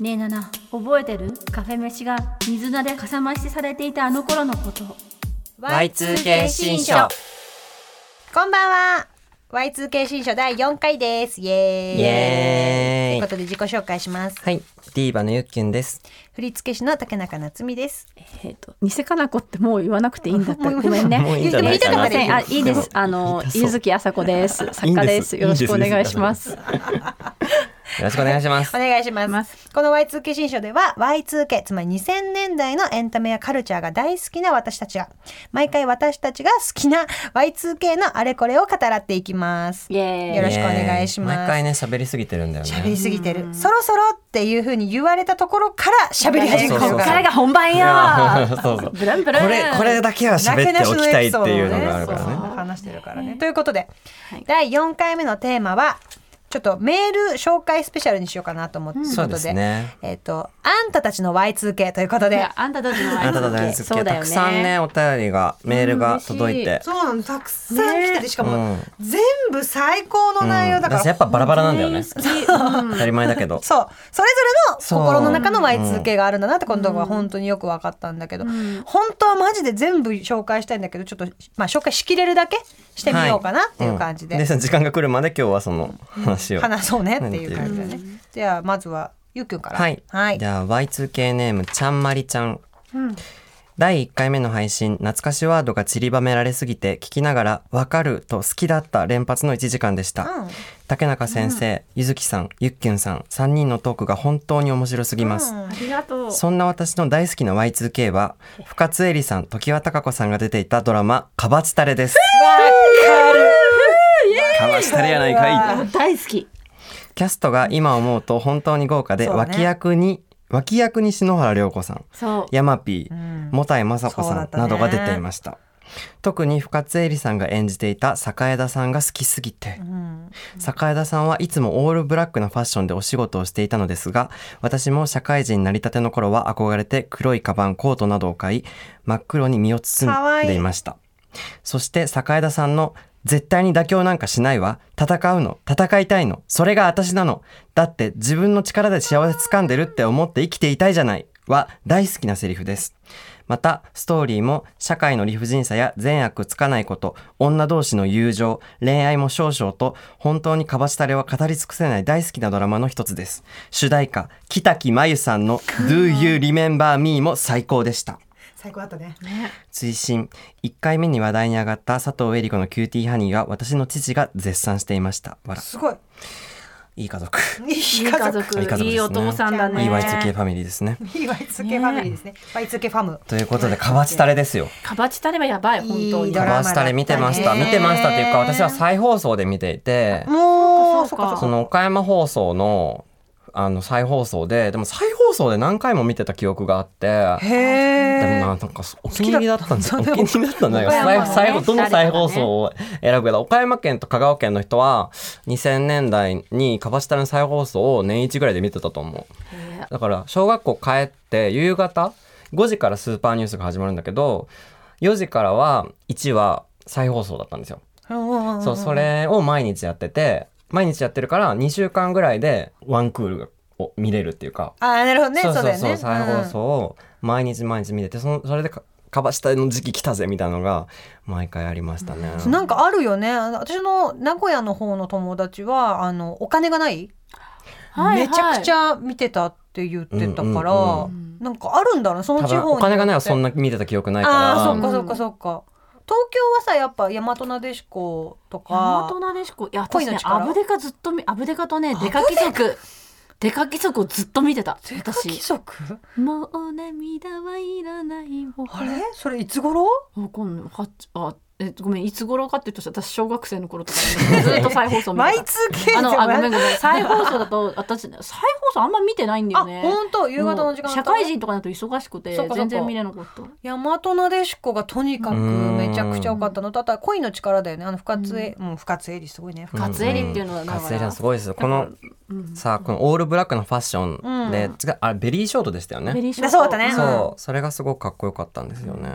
ねえナナ覚えてる？カフェ飯が水菜でかさ増しされていたあの頃のこと。Y2K 新書。こんばんは。Y2K 新書第4回です。イエーイ。イエーイ。ということで自己紹介します。はい、ディーバのゆっきゅんです。振付師の竹中夏実です。えっ、と偽かな子ってもう言わなくていいんだった。ごめんね。もういい言ってかなませんあいいです。あの柚月あさこです。作家です。よろしくお願いします。よろしくお願いします。お。願いします。この Y2K 新書では Y2K つまり2000年代のエンタメやカルチャーが大好きな私たちが毎回私たちが好きな Y2K のあれこれを語らっていきます。よろしくお願いします。毎回ね、喋りすぎてるんだよね。喋りすぎてる。そろそろっていう風に言われたところから喋り始めこっかららが本番やそうそう。ブランブラン。これ、これだけは喋っておきたいっていうのがあるからね。話してるからね。ということで、はい。第4回目のテーマはちょっとメール紹介スペシャルにしようかなと思って、そうで。えっ、とあんたたちの Y2K ということで。あんたたちのあなたと大好きたそうだよね。くさんね、お便りが、メールが届い。て。そうなのたくさん来ててしかも、うん全部最高の内容だから、私やっぱバラバラなんだよね。当たり前だけど。そう。それぞれの心の中のそう Y2K があるんだなってことが本当によく分かったんだけど、本当はマジで全部紹介したいんだけどちょっとまあ紹介しきれるだけしてみようかなっていう感じで、んで、その時間が来るまで今日はその話を。話そうねっていう感じだね。じゃあまずはゆうくんから。はい。はいじ。ゃあ Y2K ネームちゃんまりちゃん。第1回目の配信、懐かしワードが散りばめられすぎて聞きながらわかると好きだった連発の1時間でした。うん竹中先生、ゆずきさん、ゆっきゅんさん、3人のトークが本当に面白すぎます。ありがとうそんな私の大好きな Y2K は、深津絵里さん、常盤貴子さんが出ていたドラマ、かばちたれです。かばちたれやないかい。あ大好き。キャストが今思うと本当に豪華で、ね。脇役に、脇役に篠原涼子さん、そう。ヤマピー、ん。もたいまさこさんなどが出ていました。特に深津絵里さんが演じていた坂枝さんが好きすぎて、坂枝さんはいつもオールブラックなファッションでお仕事をしていたのですが、私も社会人になりたての頃は憧れて黒いカバン、コートなどを買い、真っ黒に身を包んでいました。そして坂枝さんの絶対に妥協なんかしないわ。戦うの。戦いたいの。それが私なの。だって自分の力で幸せ掴んでるって思って生きていたいじゃない。は大好きなセリフです。また、ストーリーも社会の理不尽さや善悪つかないこと、女同士の友情、恋愛も少々と、本当にかばしたれは語り尽くせない大好きなドラマの一つです。主題歌、キタキマユさんの Do You Remember Me も最高でした。最高だったね。追伸。1回目に話題に上がった佐藤江梨子のキューティーハニーは私の父が絶賛していました。わらすごい。いい家族。いい家族。いい家族ね。いいお父さんだね。いい Y2K ファミリーですね。いい Y2K ファミリーですね。Y2K ファム。ということでかばちたれですよ。かばちたればやばい本当いいにかばちたれ見てました。見てましたっていうか私は再放送で見ていて。もう。その岡山放送のあの再放送ででも再放送で何回も見てた記憶があって。でもななんかお気に入りだったんですよ。お気に入りだったんだよ。ねどの再放送を選ぶけど、岡山県と香川県の人は2000年代にかばしたの再放送を年一ぐらいで見てたと思う。へだから小学校帰って夕方5時からスーパーニュースが始まるんだけど、4時からは1話再放送だったんですよ。そう、それを毎日やってて、毎日やってるから2週間ぐらいでワンクールを見れるっていうか、あー、なるほどね。そうそうそう、そうだよね。再放送を毎日毎日見てて、そのそれでかかばしたの時期来たぜみたいなのが毎回ありましたね。うんなんかあるよね。私の名古屋の方の友達は、あの、お金がない？はいはいめちゃくちゃ見てたって言ってたから、うんうんなんかあるんだろうその地方にお金がないはそんな見てた記憶ないから。ああそっかそっかそっか東京はさやっぱ大和なでしこと大か和なでしこいや私ねアブデカずっと見アブデカとねデカ貴族デカ？貴族をずっと見てた規私則もう涙はいらないあれ？それいつ頃？わかんないはあえごめんいつ頃かっていうと私小学生の頃とかねずっと再放送見てた。Y2K あのあごめんんごめん再放送だと私再放送あんま見てないんだあよね。本当？夕方の時間もう社会人とかだと忙しくてそっかそっか。全然見れなかった。大和なでしこがとにかくめちゃくちゃ良かったの。とあとは恋の力だよね。あの深津絵、もう深津絵里すごいね。深津カツエリっていうのはだからカツエリはす。ごいです。よこのさあこのオールブラックのファッションで、違うあベリーショートでしたよね。ベリーショート。そうだね。そう。それがすごくかっこよかったんですよね、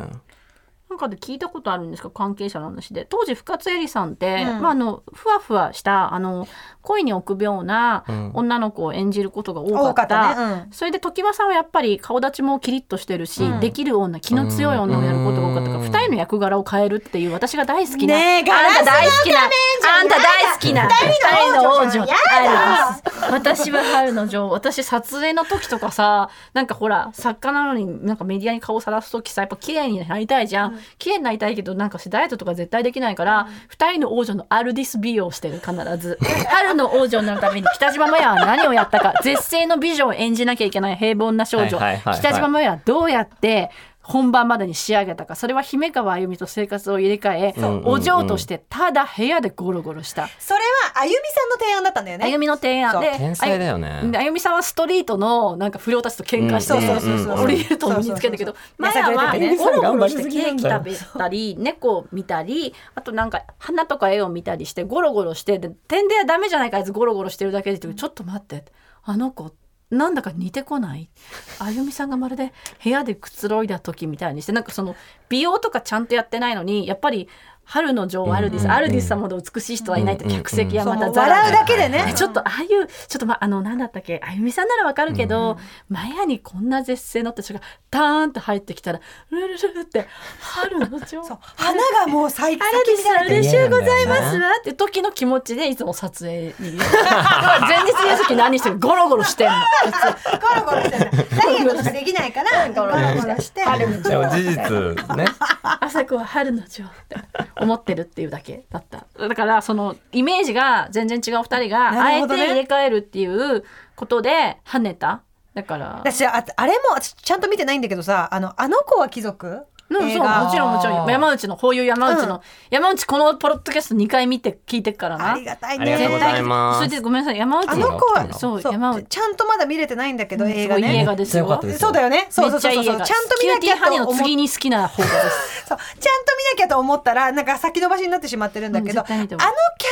なんかで聞いたことあるんですか？関係者の話で。当時深津絵里さんって、うん。まあ、あのふわふわしたあの恋に臆病なうん。女の子を演じることが多か多かった,、ったね、うん。それで常盤さんはやっぱり顔立ちもキリッとしてるし、うん。できる女気の強い女をやることが多かったから、うん。二人の役柄を変えるっていう私が大好きな、ねえガあんたラスの大好きなあんた大好きな二人の王女やだあるです私は春の女王私撮影の時とかさなんかほら作家なのになんかメディアに顔さらす時さやっぱ綺麗になりたいじゃん、綺麗になりたいけどなんかしダイエットとか絶対できないから、二人の王女のアルディス美容をしてる必ず。春の王女になるために北島麻也は何をやったか絶世の美女を演じなきゃいけない平凡な少女、はいはいはいはい北島麻也はどうやって本番までに仕上げたかそれは姫川あゆみと生活を入れ替え、お嬢としてただ部屋でゴロゴロした。それはあゆみさんの提案だったんだよね。あゆみの提案。で天才だよね。あゆみさんはストリートのなんか不良たちと喧嘩して、うんそうそうそうそうオリエルトンを身につけたけどそうマそうそう。ヤはゴロゴロしてケーキ食べたり猫を見たりあとなんか花とか絵を見たりしてゴロゴロしてで点ではダメじゃないかあいつゴロゴロしてるだけでってちょっと待ってあの子なんだか似てこない？あゆみさんがまるで部屋でくつろいだ時みたいにしてなんかその美容とかちゃんとやってないのにやっぱり春の女王アルディス、うんうんうん。アルディスさんほど美しい人はいないって客席はまたザラ笑うだ。けでね。ちょっとああい。うちょっとまあのなんだったっけあゆみさんならわかるけど、マヤにこんな絶世のって人がターンと入ってきたらルルルルって春の女王。花がもう咲いあらです咲き乱れてる嬉しいございますわ。って時の気持ちでいつも撮影に前日の時何してるゴロゴロしてんの。ゴロゴロしてるダイエットとかできないからゴロゴロして。でも事実ね。朝子は春の女王って思ってるっていうだけだった。だからそのイメージが全然違う二人があえて入れ替えるっていうことで跳ねた。だから。私ああれも私ちゃんと見てないんだけどさあのあの子は貴族？うん、そうもちろんもちろん。山内のこういう山内の、うん。山内このポッドキャスト2回見て聞いてっからな。ありがたいありがとうごねざいます。それでごめんなさい。山内あの子はそうそう山内。ちゃんとまだ見れてないんだけどうん映画すごいいい映ね画ですよ。そうだよね。そうめそうそうそう。っちゃいい映画ちゃんと見なきゃキューティーハニーのと思っ次に好きな方がです。そう。ちゃんと見なきゃと思ったらなんか先延ばしになってしまってるんだけど、うんあのキャも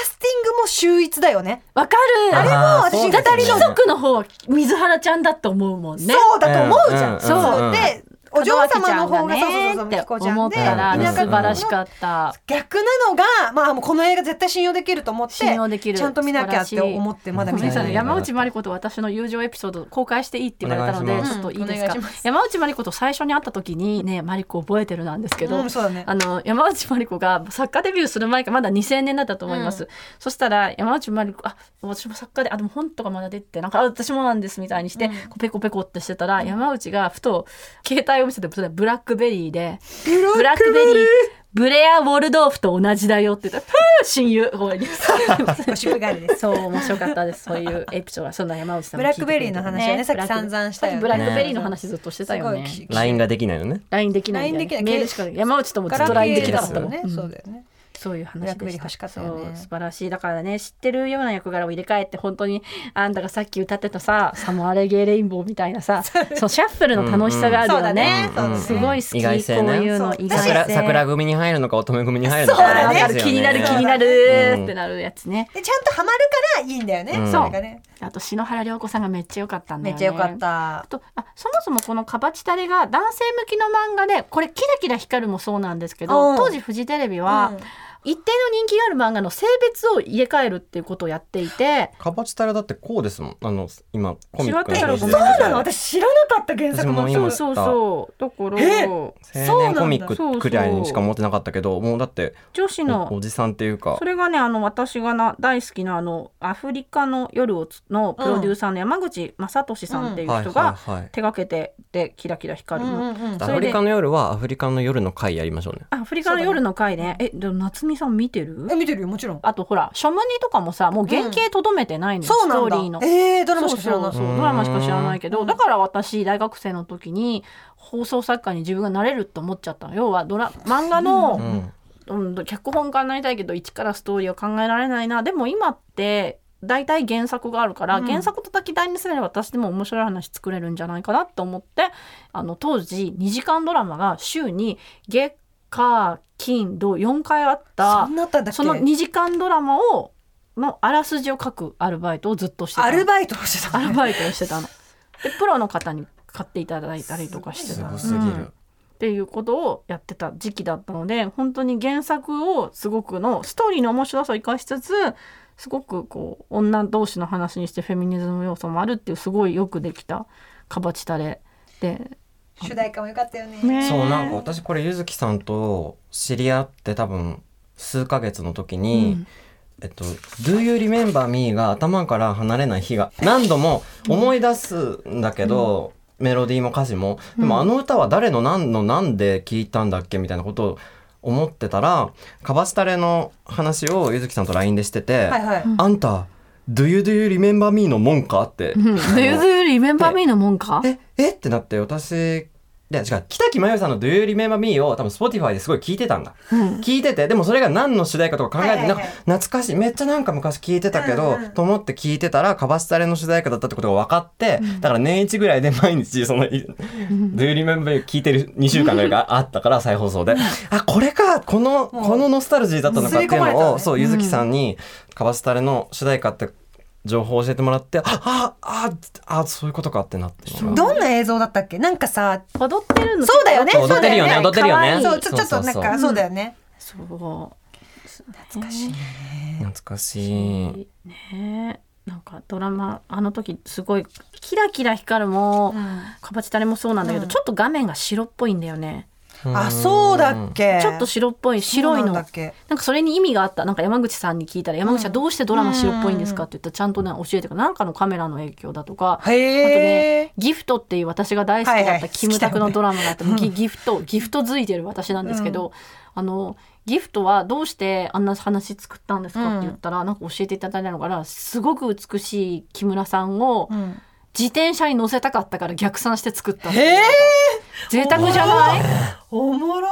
スティングも秀逸だよね。わかる。あれも私だって貴族の方は水原ちゃんだと思うもんね。そうだと思うじゃん、うんそう、うんでお嬢様の方がそうそうそうって思ったらうん素晴らしかった。逆なのがまあもうこの映画絶対信用できると思って信用できる。ちゃんと見なきゃって思ってまだ見てない。山内まり子と私の友情エピソード公開していいって言われたのでちょっといい。です。か山内まり子と最初に会った時にねまり子覚えてるなんですけど、うんね。あの山内まり子が作家デビューする前かまだ2000年だったと思います、そしたら山内まり子あ私も作家であでも本とかまだ出てなんかあ私もなんですみたいにして、こうペコペコってしてたら、山内がふと携帯を見せてブラックベリーでブラックベリー？ブレア・ウォルドーフと同じだよって言ったら、ふう親友そう面白かったです。そういうエピソードはそんな山内さんもブラックベリーの話をねさっきブラック散々したよね。ブラックベリーの話ずっとしてたよね。LINE ができないのね。LINE できないんだよ LINE できない。ね。メールしか山内ともずっと LINE ケできなかったのーですよね、うん。そうだよねそういう話でした。ね。そう素晴らしい。だからね知ってるような役柄を入れ替えて本当にあんたがさっき歌ってたさサモアレゲーレインボーみたいなさ そう。シャッフルの楽しさがあるよね。ね。そうだね。すごい好きね。こういうの意外性。桜桜組に入るのか乙女組に入るのか。そうだね。気になる気になるってなるやつね。でちゃんとハマるからいいんだよね、うん。それがね。あと篠原涼子さんがめっちゃ良かったんだよね。めっちゃ良かった。あとあそもそもこのカバチタレが男性向きの漫画でこれ「キラキラ光る」もそうなんですけうん。ど当時フジテレビは、うん一定の人気がある漫画の性別を入れ替えるっていうことをやっていて。カバチタラだってこうですもん。あの今コミック違ってたらごめんそうなの？私知らなかった原作もそうそうそう。だから。え？青年コミックくらいにしか持ってなかったけどもうだって女子の。おおじさんっていうか。それがねあの私がな大好きなあのアフリカの夜をつのプロデューサーの山口正俊さんっていう人が手がけてでキラキラ光るの。アフリカの夜はアフリカの夜の会やりましょうね。アフリカの夜の回ね。えでも夏美さん見てる？え見てるよもちろん。あとほらショムニとかもさもう原型とどめてないの、そうなんだ。ストーリーの。えー、ドラマしか知らない。そうドラマしか知らないけどだから私大学生の時に放送作家に自分がなれると思っちゃったの。要はドラ漫画の、うん。うん、脚本家になりたいけど一からストーリーを考えられないな。でも今って大体原作があるから、原作叩き台にすれば私でも面白い話作れるんじゃないかなと思ってあの当時2時間ドラマが週に月火金土4回あったその2時間ドラマをのあらすじを書くアルバイトをずっとしてたの。アルバイトをしてたのね。アルバイトをしてたの。でプロの方に買っていただいたりとかしてたすごすぎる。っていうことをやってた時期だったので本当に原作をすごくのストーリーの面白さを生かしつつすごくこう女同士の話にしてフェミニズム要素もあるっていうすごいよくできたカバチタレで、主題歌も良かったよね。ねそうなんか私これゆずきさんと知り合って多分数ヶ月の時に、えっと「Do You Remember Me」が頭から離れない日が 何度も思い出すんだけど、メロディーも歌詞も。でもあの歌は誰の何の何で聞いたんだっけみたいなことを思ってたらカバスタレの話をゆずきさんと LINE でしてて「はいはい。あんた Do You Do You Remember Me のもんか?」って。うん「Do You Remember Me」のもんかええってなって私で違う北木麻由さんの「Do You Remember Me」を多分 Spotify ですごい聞いてたんだ、聞いててでもそれが何の主題歌とか考えて、なんか懐かしい。めっちゃなんか昔聞いてたけど、うんうんと思って聞いてたらカバスタレの主題歌だったってことが分かって、だから年一ぐらいで毎日その「Do You Remember Me」聞いてる2週間ぐらいがあったから再放送で、あこれかこのこのノスタルジーだったのかっていうのを、そうゆずきさんにカバスタレの主題歌って情報を教えてもらってああああそういうことかってなって。どんな映像だったっけ？なんかさ踊ってるの？そうだよね。踊ってるよね。そうだ踊ってるよね。そうちょっとなんかそうだよね。そう。懐かしいね。懐かしい。ね。なんかドラマあの時すごいキラキラ光るも、カバチタレもそうなんだけど、ちょっと画面が白っぽいんだよねあそうだっけ？ちょっと白っぽい白いの。なんかそれに意味があった。なんか山口さんに聞いたら山口はどうしてドラマ白っぽいんですかって言ったらちゃんとね教えてくれなんかのカメラの影響だとか。あとへねえギフトっていう私が大好きだったキムタクのドラマがあって、ギギフトギフトづいてる私なんですけど、あのギフトはどうしてあんな話作ったんですかって言ったら、なんか教えていただいたのからすごく美しい木村さんをん自転車に乗せたかったから逆算して作った。へえ。贅沢じゃない？おもろ。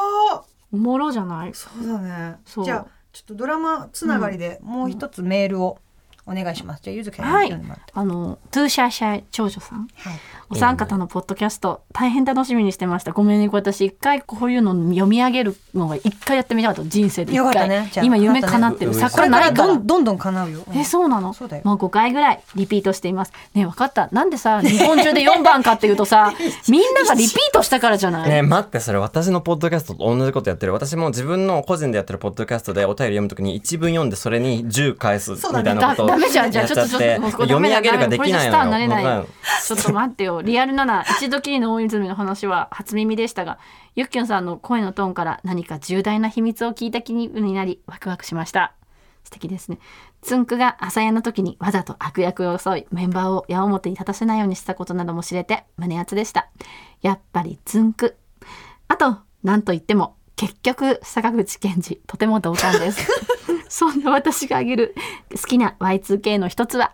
おもろじゃない？そうだね。じゃあちょっとドラマつながりでもう一つメールをお願いします。じゃあゆずきさんはいあのトゥーシャーシャー長女さん。はいお三方のポッドキャスト大変楽しみにしてました。ごめんね私一回こういうの読み上げるのが一回やってみたかった。人生で一よかった回、ね今夢叶ってる。よかったね。ないからどんどんどん叶うよ。えそうなの？そうだよ。もう5回ぐらいリピートしています。ねえ分かった。なんでさ日本中で4番かっていうとさ みんながリピートしたからじゃない、ねえ待ってそれ私のポッドキャストと同じことやってる。私も自分の個人でやってるポッドキャストでお便り読むときに一文読んでそれに10返すみそうだねたいなことをだダメじゃん。じゃあやっちょっとちょっともうこれ読み上げるができないこれじゃスターになれないのよちょっと待ってよリアルなな一度きりの大泉の話は初耳でしたがゆっきゅんさんの声のトーンから何か重大な秘密を聞いた気分になりワクワクしました。素敵ですね。つんくが朝やの時にわざと悪役を装いメンバーを矢面に立たせないようにしたことなども知れて胸熱でした。やっぱりつんくあと何と言っても結局坂口健二とても同感です。そんな私が挙げる好きな Y2K の一つは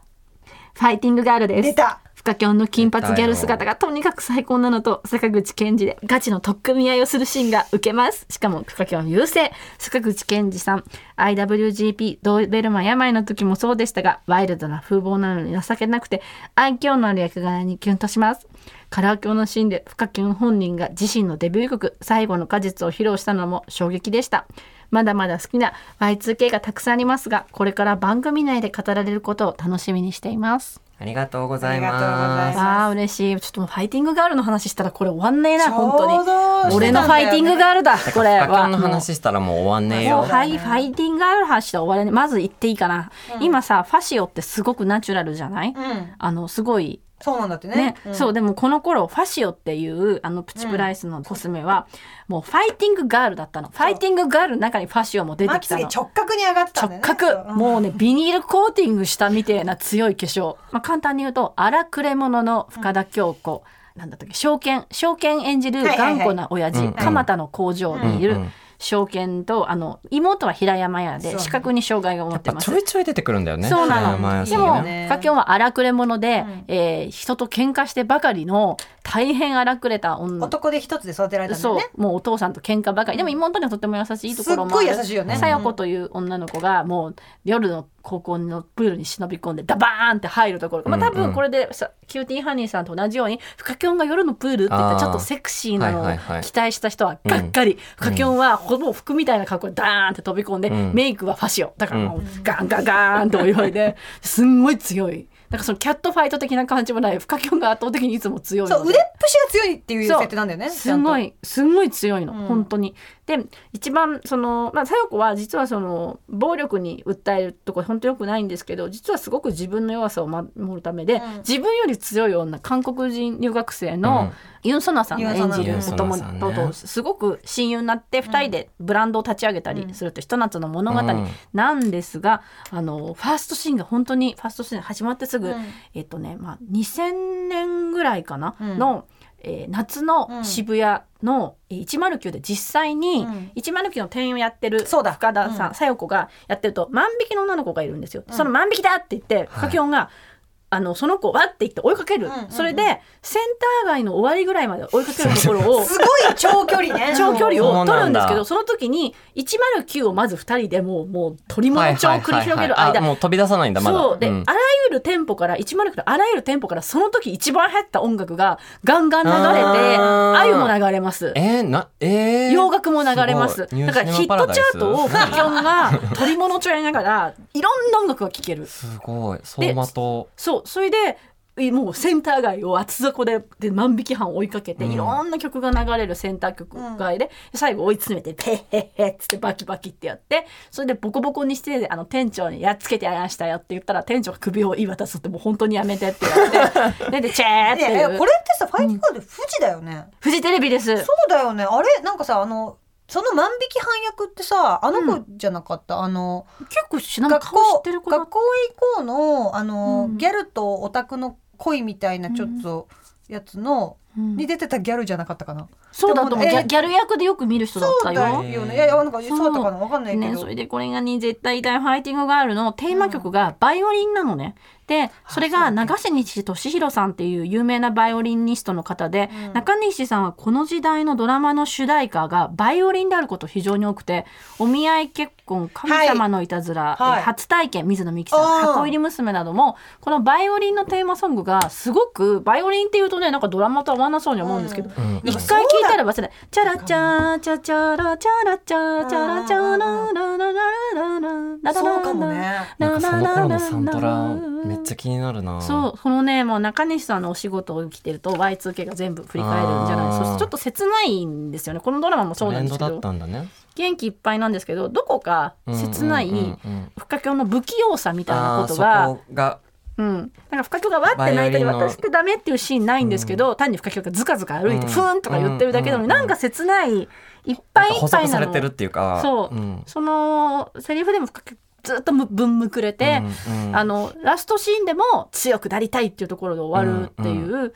ファイティングガールです。出たフカキョンの金髪ギャル姿がとにかく最高なのと坂口健二でガチの取っ組み合いをするシーンが受けます。しかもフカキョン優勢。坂口健二さん IWGP ドーベルマン病の時もそうでしたがワイルドな風貌なのに情けなくて愛嬌のある役柄にキュンとします。カラオケのシーンでフカキョン本人が自身のデビュー曲最後の果実を披露したのも衝撃でしたまだまだ好きな Y2K がたくさんありますがこれから番組内で語られることを楽しみにしています。ありがとうございありがとうございまます。すわあ嬉しい。ちょっともうファイティングガールの話したらこれ終わんねえな。本当ちょうどに。俺のファイティングガールだこれは。もう話したらもう終わんねえよ。もうファイファイティングガールの話したら終わらねまず言っていいかな、今さファシオってすごくナチュラルじゃない、ん。あのすごいそうなんだってね。ね、うん。そうでもこの頃ファシオっていうあのプチプライスのコスメは、もうファイティングガールだったの。ファイティングガールの中にファシオも出てまきたの。直角に上がってたんだよね。直角、もうねビニールコーティングしたみたいな強い化粧、まあ、簡単に言うと荒くれ者の深田恭子、なんだったっけ？証券証券演じるはいはいはい。頑固な親父、うん。蒲田の工場にいる、うんうん証券とあの妹は平山屋で視覚に障害を持やってぱます。ちょいちょい出てくるんだよね。そうなの。でも、ねフカキョンは荒くれ者で、うん。えー人と喧嘩してばかりの大変荒くれた女。男手一つで育てられたんだそう。もうお父さんと喧嘩ばかり。でも妹にはとても優しいところもある。すっごい優しいよね。さよ子という女の子がもう夜の高校のプールに忍び込んでダバーンって入るところ、まあ、多うん。うん分これでさキューティーハニーさんと同じようにフカキョンが夜のプールって言ったらちょっとセクシーなのを期待した人はがっかり、フカキョンはほぼ服みたいな格好でダーンって飛び込んで、うん。メイクはファシオ。だからもうガンガンガーンと泳いですんごい強い。なんかそのキャットファイト的な感じもない。フカキョンが圧倒的にいつも強いので。そう腕っぷしが強いっていう設定なんだよね。すごいすごい強いの、うん。本当に。で一番そのまあ子は実はその暴力に訴えるとこ本当よくないんですけど実はすごく自分の弱さを守るためで、うん。自分より強い女韓国人留学生のユン・ソナさんが演じるユンソナお友さんね。達とすごく親友になって2人でブランドを立ち上げたりするというひと夏の物語うん。なんですが、あのファーストシーンが本当にファーストシーン始まってすぐ、うん。えっとね、まあ、2000年ぐらいかな、うん。の、えー夏の渋谷の、えー109で実際にうん。109の店員をやってるそうだ。深田さん、うん。さよ子がやってると万引きの女の子がいるんですよ。その万引きだって言ってフカキョンが、あのその子をわって言って追いかける、うんうんうん。それでセンター街の終わりぐらいまで追いかけるところをすごい長距離ね。長距離を取るんですけどその時に109をまず2人でもうもう取り物帳を繰り広げる間はいはいはい。はいあもう飛び出さないんだまだ。そう。で、ん。あらゆる店舗から109のあらゆる店舗からその時一番流行った音楽がガンガン流れてあゆも流れます。えー、なえー、洋楽も流れます。だからヒットチャートをフカキョンが取り物帳やりながらいろんな音楽が聴ける。すごい。走馬灯そうそれでえもうセンター街を厚底でで万引き犯を追いかけて、うん。いろんな曲が流れるセンター曲街で、最後追い詰めて「ペッヘッヘッ」つってバキバキってやってそれでボコボコにしてあの店長に「やっつけてやりましたよ」って言ったら店長が首を言い渡すってもう本当にやめてって言われて ででチェーってこれってさファイティングガール富士だよね。フジテレビです。そうだよね。あれなんかさあのその万引き犯役ってさあの子じゃなかった、あの結構しなんか学校ってる子だ学校へ行こうのあの、うん。ギャルとオタクの恋みたいなちょっとやつの、うん。に出てたギャルじゃなかったかな？そうだと思うえギャギャル役でよく見る人だったそうだよ。よね。いやいやなんかそう。だったかな。わかんないけど。ね、それでこれがね絶対痛いファイティングガールのテーマ曲がバイオリンなのね。でそれが長瀬西俊弘さんっていう有名なバイオリニストの方で、うん。中西さんはこの時代のドラマの主題歌がバイオリンであること非常に多くて「お見合い結婚神様のいたずら」はい。え初体験水野美紀さんあー。箱入り娘などもこのバイオリンのテーマソングがすごくバイオリンっていうとねなんかドラマと合わなそうに思うんですけど、うん。一回聞いたら忘れない。チャラチャチャチャラチャラチャチャラチャラララララララそうかもね。なんかその頃のサントラめっちゃ気になるな。そう、このねもう中西さんのお仕事をきてると Y2K が全部振り返るんじゃない。そしてちょっと切ないんですよね。このドラマもそうなんですけど。元気いっぱいなんですけどどこか切ない不深京の不器用さみたいなことがうん、なんか深京がわって泣いたり渡してダメっていうシーンないんですけど、単に深京がずかずか歩いてうん。ふーんとか言ってるだけなのに、うん。なんか切ないいっぱいい補っぱいなの。足されてるっていうか。そう、ん。そのセリフでも深くずっとむぶんむくれて、うん。うん。あのラストシーンでも強くなりたいっていうところで終わるっていう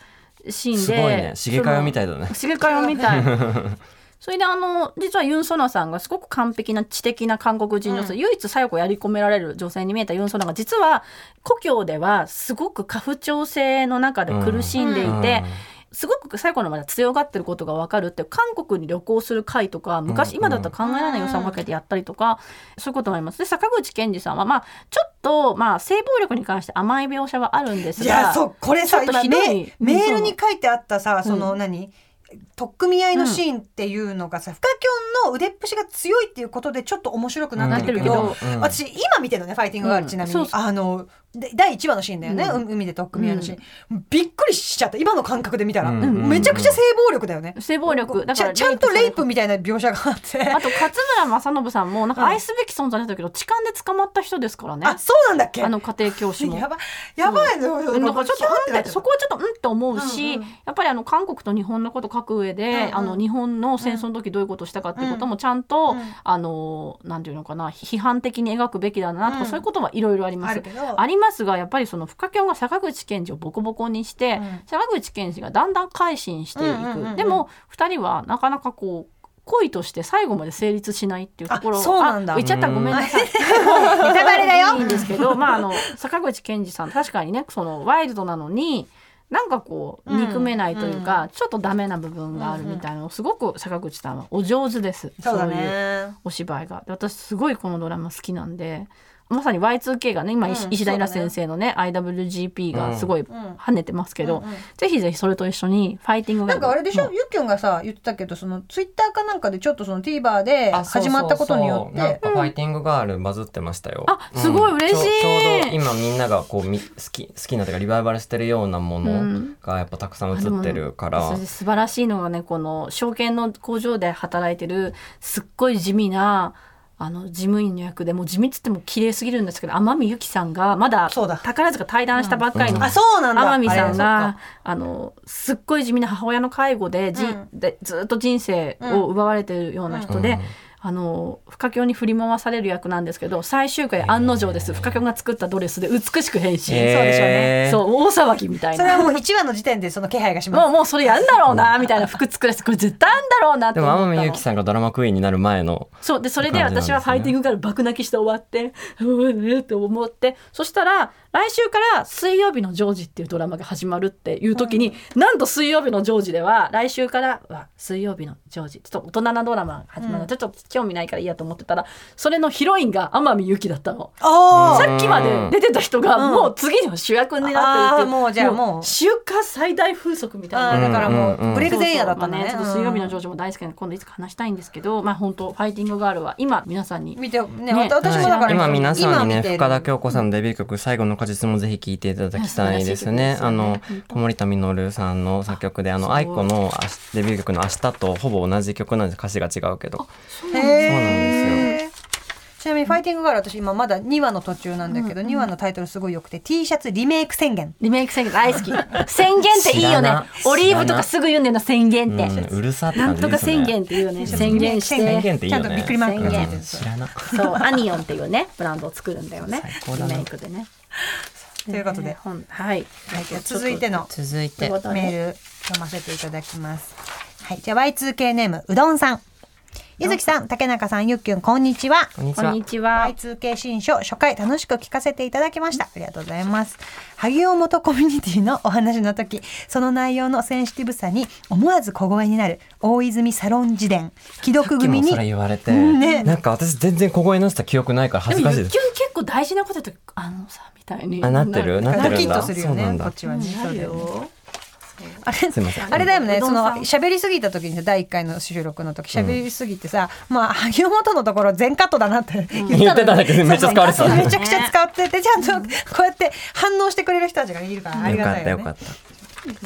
シーンで、すごいね。みたいだね。その重かよみたい それであの実はユン・ソナさんがすごく完璧な知的な韓国人女性、唯一左翼をやり込められる女性に見えたユン・ソナが実は故郷ではすごく過不調性の中で苦しんでいて、すごく最後のまで強がってることが分かるって韓国に旅行する会とか昔、うん。今だったら考えられない予算をかけてやったりとか、そういうこともあります。で坂口健二さんはまあちょっとまあ性暴力に関して甘い描写はあるんですがいやそうこれさちょっと今ひどいメメールに書いてあったさそのうん。何？取っ組み合いのシーンっていうのがさ、フカキョンの腕っぷしが強いっていうことでちょっと面白くなってるけど、なってるけど。うん私今見てるのねファイティングガール、うん。ちなみに。そうそう。あので第1話のシーンだよね、うう海で取っ組み合いのシーン、びっくりしちゃった。今の感覚で見たら、うん。うんめちゃくちゃ性暴力だよね、性暴力。だからちゃんとレイプみみたいな描写があって。あと勝村政信さんもなんか愛すべき存在だったけど痴漢で捕まった人ですからね。あそうなんだっけ？あの家庭教師も。やばやばいのよう。んだからちょっとうんそこはちょっとうんって思うし、うんうんやっぱりあの韓国と日本のこと書く上で、うんうんあの日本の戦争の時どういうことをしたかっていうこともちゃんと、うん。あのなんていうのかな批判的に描くべきだなとか、うん。そういうことはいろいろあります。ありますがやっぱりそのフカキョンが坂口健二をボコボコにして、うん。坂口健二がだんだん改心していく、うんうんうんうん。でも2人はなかなかこう恋として最後まで成立しないっていうところあそうなんだ。あ言っちゃったらごめんなさい。ネタバレだよ。いいんですけど、まああの坂口健二さん確かにねそのワイルドなのに。なんかこう憎めないというか、ちょっとダメな部分があるみたいなのすごく坂口さんはお上手です。そうだいうねお芝居が。で私すごいこのドラマ好きなんでまさに Y2K がね今、石うん石田イラそうだね。先生のね IWGP がすごいん跳ねてますけど、うんうんぜひぜひそれと一緒にファイティングなんかあれでしょ、ゆっきょんがさ言ってたけどそのツイッターかなんかでちょっとその TVer であそうそうそう始まったことによっなんてかファイティングガールバズってましたよ。あすごい嬉しい。ちょちょうど今みんながこうみ好き好きなというかリバイバルしてるようなもうのん。がやっぱたくさん映ってるから。素晴らしいのがねこの証券の工場で働いてるすっごい地味なあの事務員の役でもう地味っつっても綺麗すぎるんですけど天海祐希さんがまだそうだ。宝塚退団したばっかりの、うん。あそうなんだ。天海さんがあのすっごい地味な母親の介護でじ、うん。でずっと人生を奪われてるような人で。うんあの不可教に振り回される役なんですけど最終回案の定です。不可教が作ったドレスで美しく変身、そうでしょうね。そう大騒ぎみたいな。それはもう1話の時点でその気配がします。もうもうそれやんだろうなみたいな服作らせてこれ絶対あんだろうなってでも天海祐希さんがドラマクイーンになる前の。そうでそれで私はファイティングから爆泣きして終わってうわねって思ってそしたら来週から水曜日のジョージっていうドラマが始まるっていう時に、なんと水曜日のジョージでは来週からは水曜日のジョージ。ちょっと大人なドラマが始まる。ので、ちょっと興味ないからいいやと思ってたらそれのヒロインが天海祐希だったの。あさっきまで出てた人がうん。もう次の主役になってるっていあーもうじゃあもう週間最大風速みたいな。だからもうんうんううん。ブレイク前夜だったね。まあちょっと水曜日のジョージも大好きなので今度いつか話したいんですけどまあ本当ファイティングガールは今皆さんに見てねね私もだから今皆さんにね深田恭子さんのデビュー曲「最後の果実」もぜひ聴いていただきたいですね。あの小森田実さんの作曲であの愛子のあしデビュー曲の「明日」とほぼ同じ曲なんです。歌詞が違うけど。そうなんですちなみにファイティングガール私今まだ2話の途中なんだけど、2話のタイトルすごい良くて T シャツリメイク宣言。リメイク宣言。大好き。宣言っていいよね。オリーブとかすぐ言うんだよな宣言って、うん、うるさってなんとか。宣言っていうよね。宣言し宣て。宣言っていいよね。ちゃんとびっくりマークがついてる。うん知らな。そうアニオンっていうねブランドを作るんだよね。最高だな。リメイクでね ということでね本はい、続いての続いてメール読ませていただきます。はい、じゃあ Y2K ネームうどんさん。ゆずきさん、竹中さん、ゆっきゅん、こんにちは。こんにちは。ちは Y2K 新書初回楽しく聞かせていただきました。ありがとうございます。萩尾元コミュニティのお話の時、その内容のセンシティブさに思わず小声になる大泉サロン自伝、既読組にそれ言われて、うんねなんか私全然小声になってた記憶ないから恥ずかしいです結構大事なこと言うとあのさみたいにあなってるなってドるんだキッとするよね。こっちはね。なるそうだよねよあれすいません。あれだよね、その喋りすぎた時にさ第1回の収録の時喋りすぎてさ、まあ萩尾元のところ全カットだなって言言ってたんだけどめっちゃ使われてた。めちゃくちゃ使っててちゃんとこうやって反応してくれる人たちがいるからありよがたいよねかったよか。った。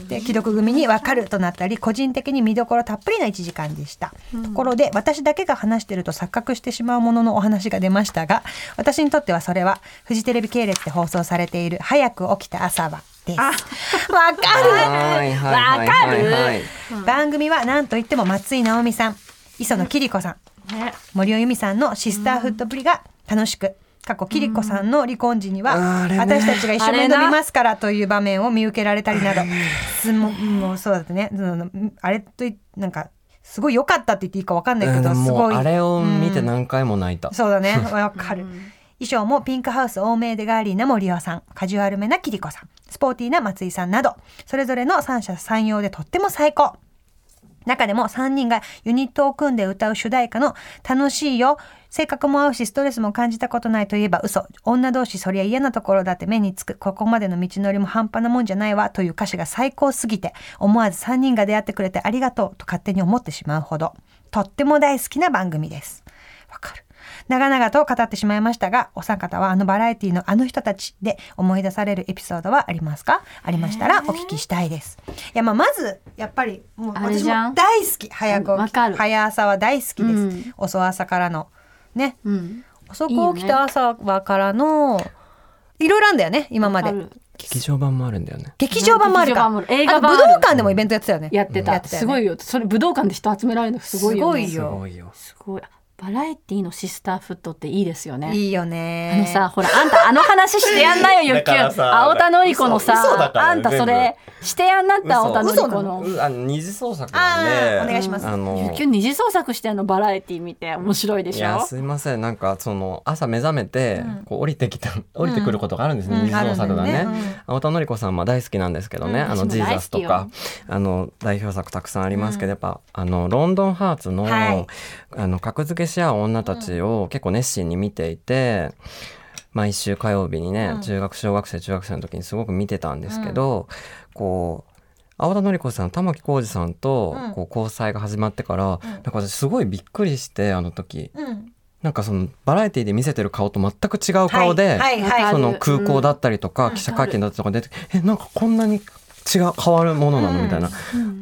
で既読組に分かるとなったり個人的に見どころたっぷりな1時間でした、ところで私だけが話してると錯覚してしまうもののお話が出ましたが私にとってはそれはフジテレビ系列で放送されている「早く起きた朝は」です。わかる。はいはいはいはいはい。番組は何といっても松井直美さん磯野桐子さんね。森尾由美さんのシスターフットぶりが楽しく過去桐子さんの離婚時には、私たちが一緒に飲みますからという場面を見受けられたりなどすももうそうだったね。あれといなんかすごい良かったって言っていいか分かんないけど、すごい。うあれを見て何回も泣いた。そうだね。わかる、衣装もピンクハウス欧米でガーリーな森尾さんカジュアルめな桐子さんスポーティーな松井さんなどそれぞれの三者三様でとっても最高。中でも3人がユニットを組んで歌う主題歌の「楽しいよ」性格も合うしストレスも感じたことないといえば嘘。女同士そりゃ嫌なところだって目につく。ここまでの道のりも半端なもんじゃないわ。という歌詞が最高すぎて思わず3人が出会ってくれてありがとうと勝手に思ってしまうほど。とっても大好きな番組です。長々と語ってしまいましたがお三方はあのバラエティのあの人たちで思い出されるエピソードはありますか？ありましたらお聞きしたいです。いやまあまずやっぱりもう私あれじゃん。も大好き。早く起き。早朝は大好きです、うん。遅朝からの。ね。うん。遅く起きた朝はからのいろいろあんだよね今まで。劇場版もあるんだよね。劇場版もあるか。映画武道館でもイベントやってたよね。やってた。やってたよね。すごいよ。それ武道館で人集められるのすごいよ、ね、すごいよ。すごいよ。すごいバラエティのシスターフットっていいですよね。いいよね。あのさ、ほら、あんたあの話してやんないよ、ゆっきゅん。青田のり子のさあんたそれ、してやんなった青田のり子の。うあの二次創作なんで。あーお願いします。あのゆきゅん二次創作してんのバラエティ見て面白いでいしょ？やすいません。なんかその朝目覚めて、降りてきた 降りてくることがあるんですね、うん。二次創作がね。青田のり子さんは大好きなんですけどね、うん。あのジーザスとかあの代表作たくさんありますけど、やっぱあのロンドンハーツの,、はいあの格付けし合う女たちを結構熱心に見ていて。毎週火曜日にね、うん。中学小学生中学生の時にすごく見てたんですけど、こう青田のり子さん玉置浩二さんとうん。こう交際が始まってから、なんか私すごいびっくりしてあの時。うん。なんかそのバラエティで見せてる顔と全く違う顔で、はい。はい。はい。その空港だったりとか、うん。記者会見だったりとか出て、えなんかこんなに違う変わるものなのみたいな、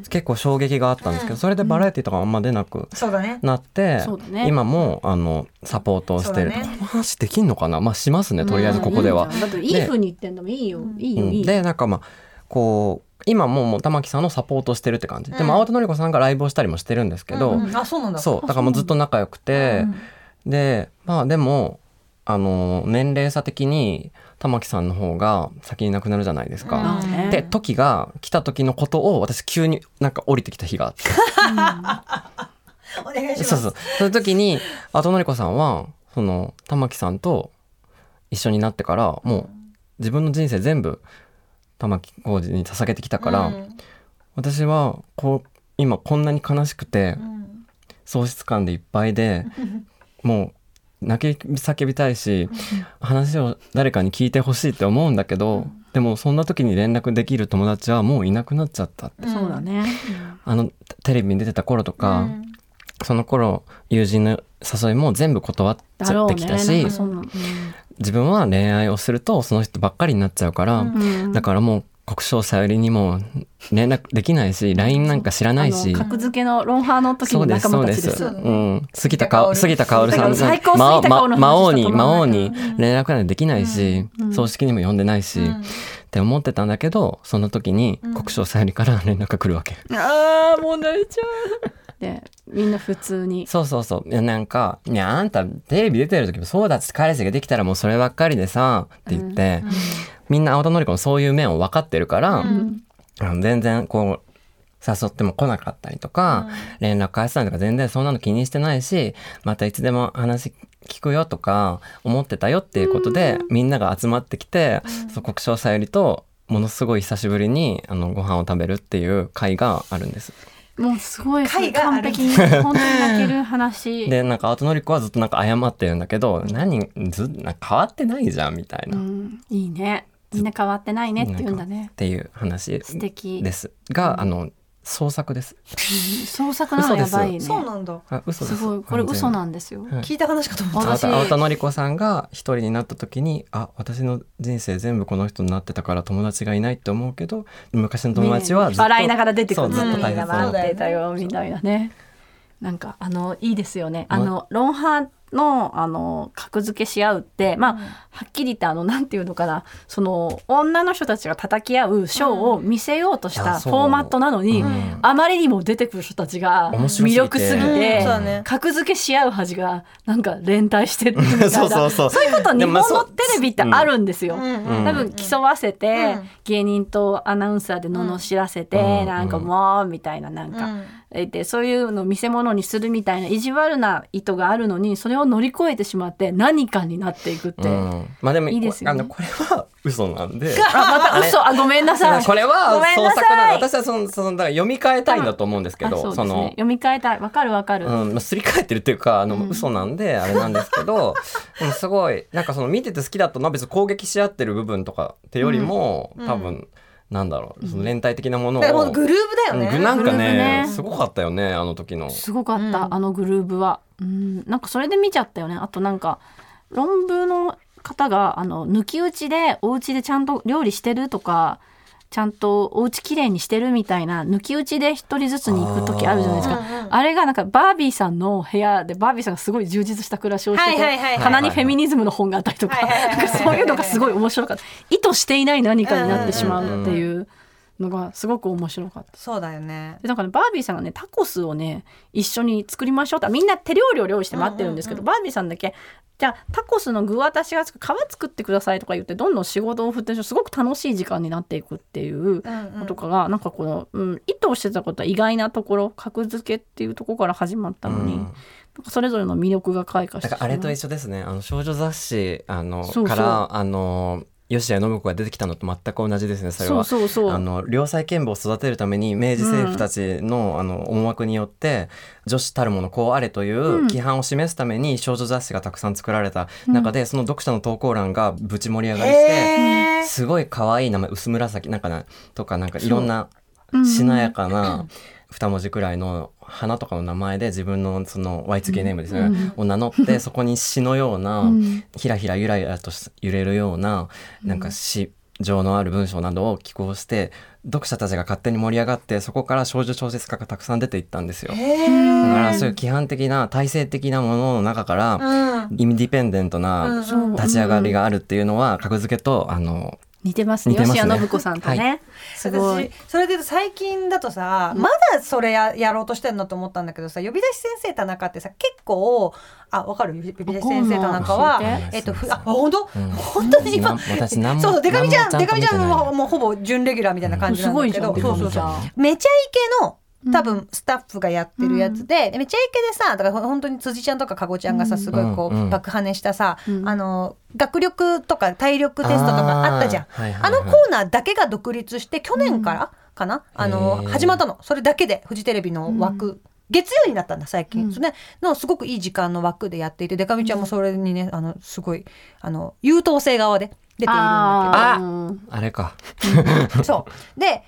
結構衝撃があったんですけど、それでバラエティとかあんま出なく。そうだね。なって、今もあのサポートをしてる、ね。この話できんのかな？まあしますねとりあえずここでは。いいじゃん。だっていい風に言ってんのもいいよ。いいよいいよ。でなんかまあこう今もうもう玉木さんのサポートしてるって感じ、でうん。も青田のり子さんがライブをしたりもしてるんですけど、うん。うん。あそうなんだ。そう。だからもうずっと仲良くて、でまあでもあの年齢差的に玉木さんの方が先に亡くなるじゃないですか。まあね。で時が来た時のことを私急になんか降りてきた日があって。お願いします。そうそう。その時に後のり子さんはその玉木さんと一緒になってからもう自分の人生全部玉置浩二に捧げてきたから、うん。私はこう今こんなに悲しくてうん喪失感でいっぱいでもう泣き叫びたいし話を誰かに聞いてほしいって思うんだけどでもそんな時に連絡できる友達はもういなくなっちゃったそうだね。あのテレビに出てた頃とか、うん。その頃友人の誘いも全部断っちゃってきただろうね。し、な。ん。自分は恋愛をするとその人ばっかりになっちゃうから、うん。だからもう国生さゆりにも連絡できないし LINE なんか知らないし。格付けのロンハーの時のそうです仲間たちそうです。ですうん、杉田か杉田薫さん最高ま杉田薫の話ま魔王に魔王に連絡なんてできないし、うん。葬式にも呼んでないし、うん。って思ってたんだけどその時に国生さゆりから連絡が来るわけ、ああもう泣いちゃうでみんな普通に。そうそうそう。いやなんか「いやあんたテレビ出てる時もそうだって彼氏ができたらもうそればっかりでさ」って言って、みんな青田のり子もそういう面を分かってるから、うん。あの全然こう誘っても来なかったりとか、連絡返さないとか全然そんなの気にしてないしまたいつでも話聞くよとか思ってたよっていうことで、みんなが集まってきて、そう国生さゆりとものすごい久しぶりにあのご飯を食べるっていう会があるんです。もうすごい完璧に本当に泣ける話。でなんか青戸のり子はずっとなんか謝ってるんだけど何ずなんか変わってないじゃんみたいな、うっん。いいね。みんな変わってないねって言うんだね。ていう話素敵。ですが、あの創作です。創作なの？やばいね。そうなんだ。あ嘘です。すごい。これ嘘なんですよ。はい。聞いた話かと思った。私。青田のり子さんが一人になった時にあ私の人生全部この人になってたから友達がいないって思うけど昔の友達はずっと笑いながら出てくるそうずっと大切なってたよみたいなねなんかあのいいですよねあのロンハーのあの格付けし合うってまあはっきり言ってあのなんていうのかな。その女の人たちが叩き合うショーを見せようとしたフォーマットなのに、うん。あまりにも出てくる人たちが面白すぎて。魅力すぎうん。て格付けし合う恥がなんか連帯してるみたいな そうそうそう。そういうこと日本のテレビってあるんですよ。うんうん多分競わせて、うん。芸人とアナウンサーで罵らせて、うん。なんかもうみたいななんか、うんえでそういうのを見せ物にするみたいな意地悪な意図があるのにそれを乗り越えてしまって何かになっていくって、うん、まあでもいいですよね。あのこれは嘘なんで。あまた嘘。あごめんなさい。これは創作なの私はそのそのだから読み替えたいんだと思うんですけあどね。の読み替えたい。わかるわかる、うんまあ、すり替えてるっていうかあの、うん。嘘なんであれなんですけど すごいなんかその見てて好きだったのは別に攻撃し合ってる部分とかってよりも、うん。多分なんだろうその連帯的なものを、だからほんとグルーヴだよね。うんなんかグルーねヴね。すごかったよねあの時の。すごかった、うん。あのグルーブは。うん。なんかそれで見ちゃったよね。あとなんか論文の方があの抜き打ちでお家でちゃんと料理してるとかちゃんとお家きれいにしてるみたいな抜き打ちで一人ずつに行く時あるじゃないですか。あれがなんかバービーさんの部屋でバービーさんがすごい充実した暮らしをしてて、はいはいはいはい。棚にフェミニズムの本があったりとかそういうのがすごい面白かった。意図していない何かになってしまうっていうのがすごく面白かった。そうだよね。でなんかねバービーさんがねタコスをね一緒に作りましょうってみんな手料理を用意して待ってるんですけど、バービーさんだけじゃあタコスの具は私が作る皮作ってくださいとか言ってどんどん仕事を振ってすごく楽しい時間になっていくっていうのとかが、なんかこの、うん、意図してたことは意外なところ格付けっていうところから始まったのに、うん。なんかそれぞれの魅力が開花してあれと一緒ですね。あの少女雑誌あのそうそう。からあの吉谷信子が出てきたのと全く同じですねそれは。あの良妻賢母を育てるために明治政府たちの,、あの思惑によって女子たるものこうあれという規範を示すために少女雑誌がたくさん作られた中で、その読者の投稿欄がぶち盛り上がりして、すごい可愛い名前薄紫なんかなとかなんかいろんなしなやかな 二文字くらいの花とかの名前で自分のその Y2K ネームですね、を名乗ってそこに詩のような、ひらひらゆらゆらと揺れるようななんか詩情のある文章などを寄稿して読者たちが勝手に盛り上がってそこから少女小説家がたくさん出ていったんですよ。だからそういう規範的な体制的なものの中から、インディペンデントな立ち上がりがあるっていうのは格付けとあの似てますね。吉谷信子さんとね、はすごい。私それで最近だとさ、まだそれややろうとしてんのと思ったんだけどさ呼び出し先生田中ってさ結構あわかる？呼び出し先生田中はえっとふあ本当、本当に今？な私何もそうデカミちゃんデカミちゃんももうほぼ準レギュラーみたいな感じなんだけど、そうそうそう。めちゃイケの多分スタッフがやってるやつで、でめちゃイケでさだからほ本当に辻ちゃんとかかごちゃんがさすごいこう、うんうん爆跳ねしたさ、あの学力とか体力テストとかあったじゃん。あーはいはいはいあのコーナーだけが独立して去年からかな、あの始まったの。それだけでフジテレビの枠、月曜になったんだ最近、それねのすごくいい時間の枠でやっていてデカミちゃんもそれにねあのすごいあの優等生側で出ているん。だあけどーあれかそうで結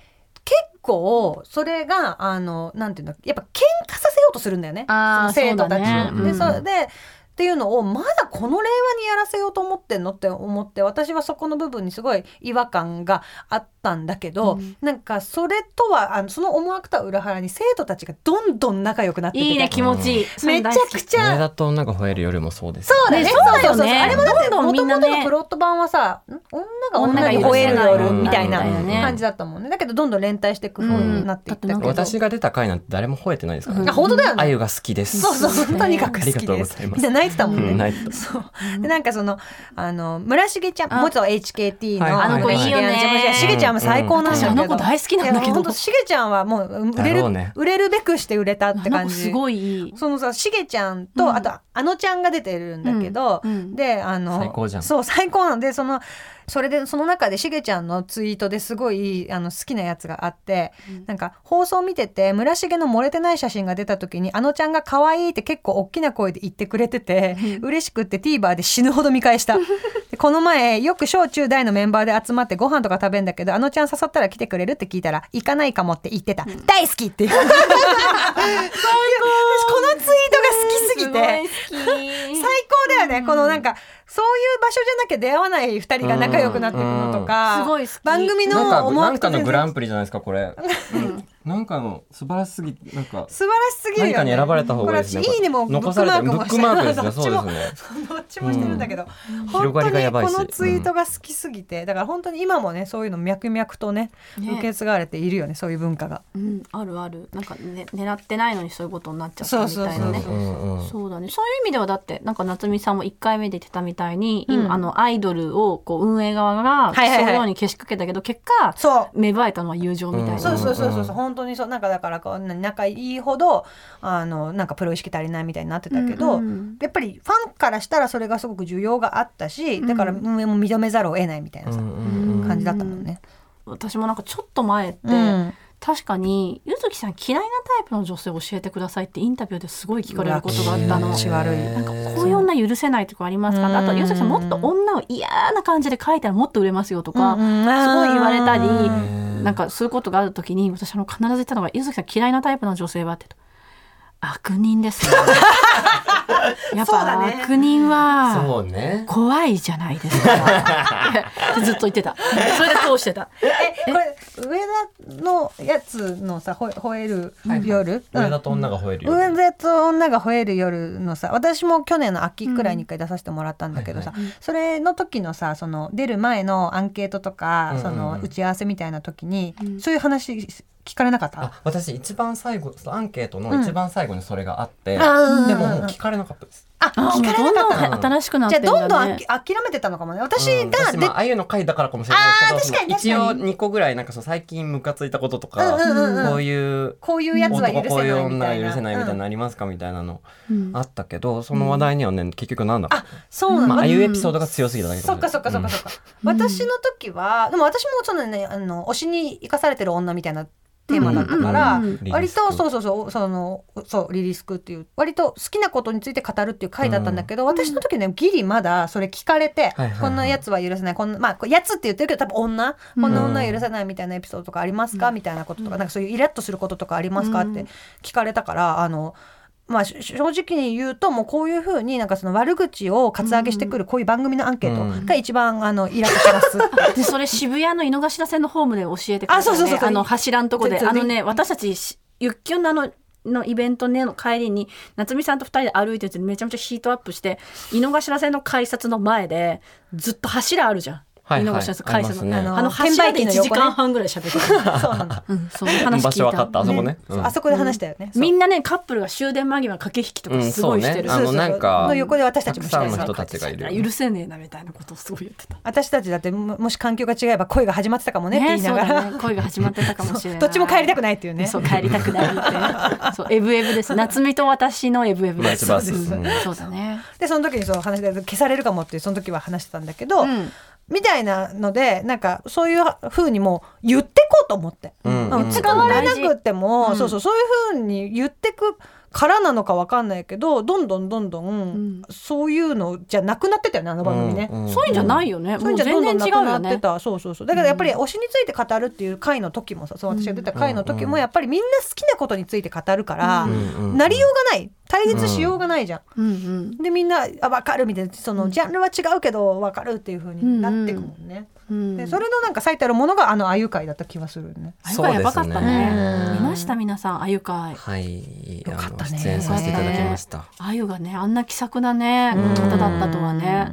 構それがあのなんていうのやっぱ喧嘩させようとするんだよね。その生徒たちを。ね。でうん。そでっていうのをまだこの令和にやらせようと思ってんのって思って私はそこの部分にすごい違和感があったんだけど、なんかそれとはあのその思惑とは裏腹に生徒たちがどんどん仲良くなってて。いいね気持ちいい、めちゃくちゃ上田と女が吠える夜もそうですそうだね。ねそうそうそあれもだってもともとのプロット版はさ、ん？女が女に吠える夜みたいなうん感じだったもんね。だけどどんどん連帯していく方になっていったけど。私が出た回なんて誰も吠えてないですからね。あ本当だよね。あゆが好きです。そうそう、とにかく好きです。ございます。みんな泣いてたもんね。うん泣いてた。そう。で、なんかその、あの、村重ちゃん、元 HKT の、あの子いいよね。しげちゃんも最高なんだけど。うん。私あの子大好きなんだけど。しげちゃんはもう、売れるね、売れるべくして売れたって感じ。すごいそのさしげちゃんと、うんあとあのちゃんが出てるんだけど、うんうんであの最高じゃんそう最高なんでそのそれでその中でしげちゃんのツイートですごいあの好きなやつがあって、なんか放送見てて村重の漏れてない写真が出た時にあのちゃんが可愛いって結構大きな声で言ってくれてて、嬉しくって TVer で死ぬほど見返した。でこの前よく小中大のメンバーで集まってご飯とか食べんだけどあのちゃん誘ったら来てくれるって聞いたら行かないかもって言ってた、大好きっていう。最高。このツイートが好きすぎて。最高だよね、このなんかそういう場所じゃなきゃ出会わない二人が仲良くなっていくのとか、うん。すごい番組なんかの思なんかのグランプリじゃないですかこれ、なんかの素晴らしすぎなんか。素晴らしすぎるよ、ね、何かに選ばれた方がいいですねこれいいねもブッ残された。クマークもブックマークですね どっちもそうですね。どっちもしてるんだけど、広本当にこのツイートが好きすぎて、だから本当に今もねそういうの脈々とねね。受け継がれているよねそういう文化が。うん、あるある。なんか、ね、狙ってないのにそういうことになっちゃったみたいなね。そうだね。そういう意味ではだってなんか夏美さんも1回目で言ってたみたいに、うん。今あのアイドルをこう運営側がそういうようにけしかけたけど結果そう。芽生えたのは友情みたいな、そうそうそうそう。そう本当にそう。なんかだからこう仲いいほどあのなんかプロ意識足りないみたいになってたけど、うんうんやっぱりファンからしたらそれがすごく需要があったしだから運営も認めざるを得ないみたいなさ、うん感じだったもんね。私もなんかちょっと前って、うん確かに柚月さん嫌いなタイプの女性を教えてくださいってインタビューですごい聞かれることがあったの。なんかこういう女許せないとかありますか、あと柚月さんもっと女を嫌な感じで書いたらもっと売れますよとか、すごい言われたりうん。なんかそういうことがある時に私あの必ず言ったのが柚月さん嫌いなタイプの女性はって悪人ですね。やっぱね。悪人は怖いじゃないですか。っ てずっと言ってた。それで通してた。えこれ上田のやつのさほ吠える夜、上田と女が吠えるよ、上田と女が吠える夜のさ私も去年の秋くらいに一回出させてもらったんだけどさ、それの時のさその出る前のアンケートとか、うんうんうん。その打ち合わせみたいな時に、そういう話聞かれなかった、あ私一番最後アンケートの一番最後にそれがあって、うんでももう聞かれなかったです、ああ聞かれなかった。どんどん新しくなっじゃあてるんだ、ね、どんどんあき諦めてたのかもね。私うん。がで、私まああゆの回だからかもしれないですけどあー確かに確かに。その一応2個ぐらいなんかその最近ムカついたこととか、うんうんうんうん。こういうこういうやつは許せ男こういうな。いみたいな女は許せないみたいなのうんありますかみたいなのあったけど、その話題にはね結局なんだ。ろうあそうなの、まあ、あゆエピソードが強すぎただけもしれないそっかそっかそっかそっか、私の時はでも私もそのねあの推しに生かされてる女みたいなテーマだったから、うんうんうん割とそうそうそうそのそうリリスクっていう割と好きなことについて語るっていう回だったんだけど、私の時ねギリまだそれ聞かれて、はいはいはい。こんなやつは許せない。こんなまあやつって言ってるけど多分女こん。な女は許せないみたいなエピソードとかありますか、みたいなこととかなんかそういうイラッとすることとかありますか？って聞かれたからあの。まあ、し正直に言うともうこういうふうになんかその悪口をカツアゲしてくるこういう番組のアンケートが一番あのイラッとしますって でそれ渋谷の井の頭線のホームで教えてくれた、ね、あそうそうそう。あの柱のとこで。あのね私たちしゆっきゅんのあののイベントねの帰りに夏美さんと二人で歩いててめちゃめちゃヒートアップして井の頭線の改札の前でずっと柱あるじゃん。はいはい。井の頭線改札のね。あの柱で1時間半ぐらい喋ってた。そうなんだ、うん、そういう話聞いた。場所分かったあそこね。うん。あそこで話したよね、そうみんなねカップルが終電間際駆け引きとかすごいしてる。うんそうね。あのなんかの横で私たちもした。たくさんよの人たちがいる。よね許せねえなみたいなことをすごい言ってた。私たちだってももし環境が違えば恋が始まってたかもねって言いながら、そうだね、恋が始まってたかもしれない。どっちも帰りたくないっていうね。そう帰りたくないって。そうエブエブです。夏美と私のエブエブです。そうだね。でその時にそう話して消されるかもっていうその時は話してたんだけど、うんみたいなのでなんかそういう風にもう言ってこうと思って、うん。うん。使われなくっても、うん。そうそうそういう風に言ってくからなのかわかんないけどどんどんどんどん、んそういうのじゃなくなってたよねあの番組ね。うんそういうんじゃないよね。そういうんじゃどんどんなくなってもう全然違うよね。た、そうそうそうだからやっぱり推しについて語るっていう回の時もさそう私が出た回の時もやっぱりみんな好きなことについて語るから、うんうんなりようがない対立しようがないじゃん。うんうんでみんなあ分かるみたいなそのジャンルは違うけど分かるっていう風になってくもんね。うん。でそれのなんか最たるものがあのあゆ会だった気がするね。あゆかやばかったね。うん。見ました皆さんあゆかい。はい。よかったね。出演させていただきました。あゆがねあんな気さくなね方だったとはね。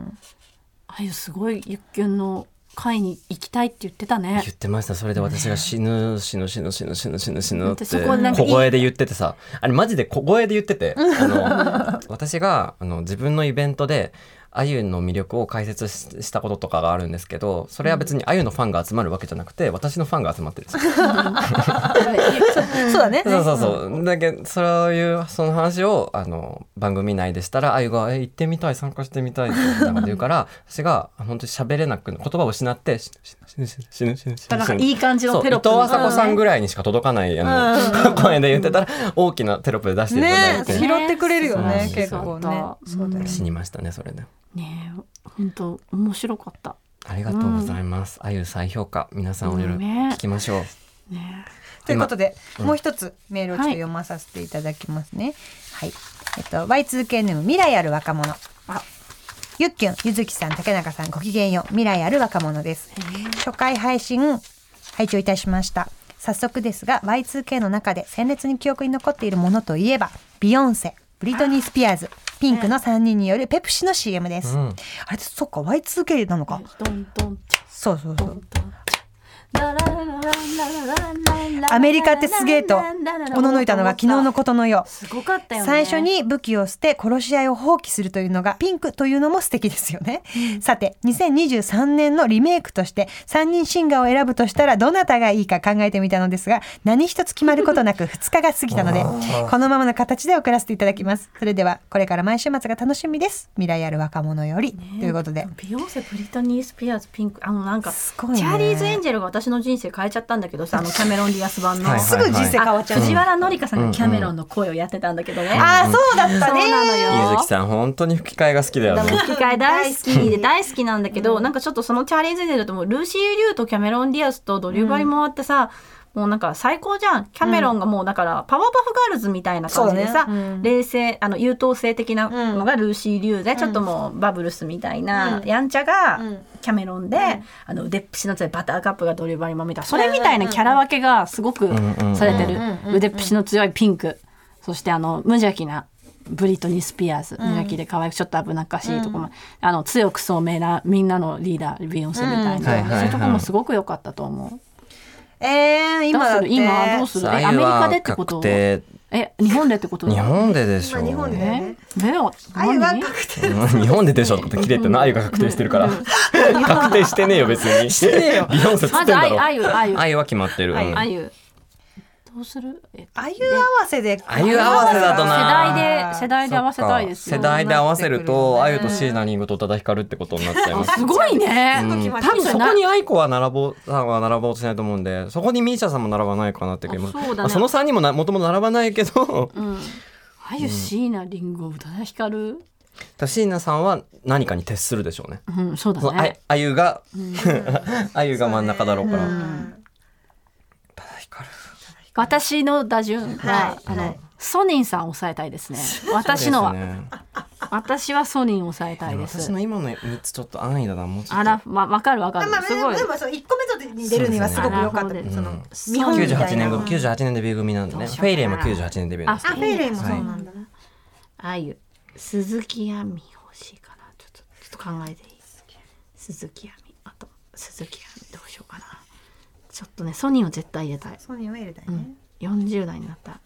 あゆすごいゆっきゅんの会に行きたいって言ってたね。言。ってました。それで私が死ぬ死ぬ死ぬ死ぬ死ぬ死ぬ死ぬって小声で言っててさ。あれマジで小声で言ってて。あの 私があの自分のイベントであゆの魅力を解説ししたこととかがあるんですけどそれは別にあゆのファンが集まるわけじゃなくて私のファンが集まってるんですよ そうだね。そうそうそう。だけどそういうその話をあの番組内でしたらあゆが「え行ってみたい参加してみたい」ってなんか言うから 私が本当に喋れなく言葉を失って死ぬ死ぬ死ぬ死ぬ死ぬ死ぬいい感じのテロップ藤麻子さんぐらいにしか届かないあの声で言ってたら大きなテロップで出していただねいて、拾ってくれるよね結構ね。死にましたねそれで。ねえ本当面白かった。ありがとうございます。あゆ再評価皆さんおよろね聞きましょう。ねということで、もう一つメールをちょっと読まさせていただきますね。はい。えっと Y2K ネーム未来ある若者。あゆっきゅん、ゆずきさん、竹中さん、ごきげんよう。未来ある若者です。初回配信、拝聴いたしました。早速ですが、Y2K の中で鮮烈に記憶に残っているものといえば、ビヨンセ、ブリトニー・スピアーズ、ピンクの3人によるペプシの CM です。うんあれ、そっか、Y2K なのか。ドンドンそうそうそう。アアメリカってすげえと、おののいたのが昨日のことのよう。すごかったよね。最初に武器を捨て殺し合いを放棄するというのがピンクというのも素敵ですよね。さて、2023年のリメイクとして3人シンガーを選ぶとしたらどなたがいいか考えてみたのですが、何一つ決まることなく2日が過ぎたので、このままの形で送らせていただきます。それでは、これから毎週末が楽しみです。未来ある若者より。ということで。ビヨンセ、ブリトニー・スピアーズ、ピンク、あのなんか、すごいねチャーリーズ・エンジェルが私の人生変えちゃったんだけどさ、あのキャメロン・ディアス版の。はいすぐ人生変わっちゃう。藤原紀香さんがキャメロンの声をやってたんだけどね。ああ、そうだったね。そうなのよ。ゆずきさん本当に吹き替えが好きだよね。吹き替え大好きで大好きなんだけど、なんかちょっとそのチャーリーズ・エンジェルともルーシー・リュウとキャメロン・ディアスとドリュー・バリモアってさ、もうなんか最高じゃん。キャメロンがもうだからパワーパフガールズみたいな感じでさ、ね。うん。冷静あの優等生的なのがルーシー・リュウで、ちょっともうバブルスみたいな、やんちゃがキャメロンで、あの腕っぷしの強いバターカップがドリバリマみたいなそれみたいなキャラ分けがすごくされてる、腕っぷしの強いピンク。そしてあの無邪気なブリトニー・スピアーズ、無邪気で可愛くちょっと危なっかしいとこも、あの強く聡明なみんなのリーダービヨンセみたいな、そういうとこもすごく良かったと思う。えー、今だって。どうする？今どうする？アメリカでってこと？え日本でってこと？日本ででしょ今日本でだよえね確定うん日本ででしょって切れてるのあゆが確定してるから。確定してねえよ別に。してねえよ。ビヨンセつってんだろ。は決まってる、うする？えあゆ合わせであゆ合わせだと世な代で世代で合わせたいですよ。世代で合わせると、うんあゆとシーナリングと宇多田ヒカルってことになっちゃいます。すごいね、うん。多多分そな。こに愛子は並ぼうさんは並ぼうとしないと思うんでそこにミーシャさんも並ばないかなって気も。あそうだね。まあその3人もなもともと並ばないけど、うん。あゆ椎名林檎宇多田ヒカルシーナさんは何かに徹するでしょうね。うんそうだね。あゆが、あゆが真ん中だろうから。私の打順は、はいあの、はい。ソニンさん抑えたいですね。私のは、私はソニン抑えたいです。私の今の3つちょっと安易だなもうちょっと。あらまわかるわかる。まあ、すごい。でもその1個目とに出るにはすごく良かった。ですね。そのうん見本みたいな98年組98年デビュー組なんでねフェイレイも98年デビューあフェイレイもそうなんだ。な、あゆ鈴木亜美欲しいかな。ちょっとちょっと考えていい。鈴木亜美。あと鈴木亜美どうしようかなちょっとねソニーを絶対入れたい。ソニーは入れたいね、40代になった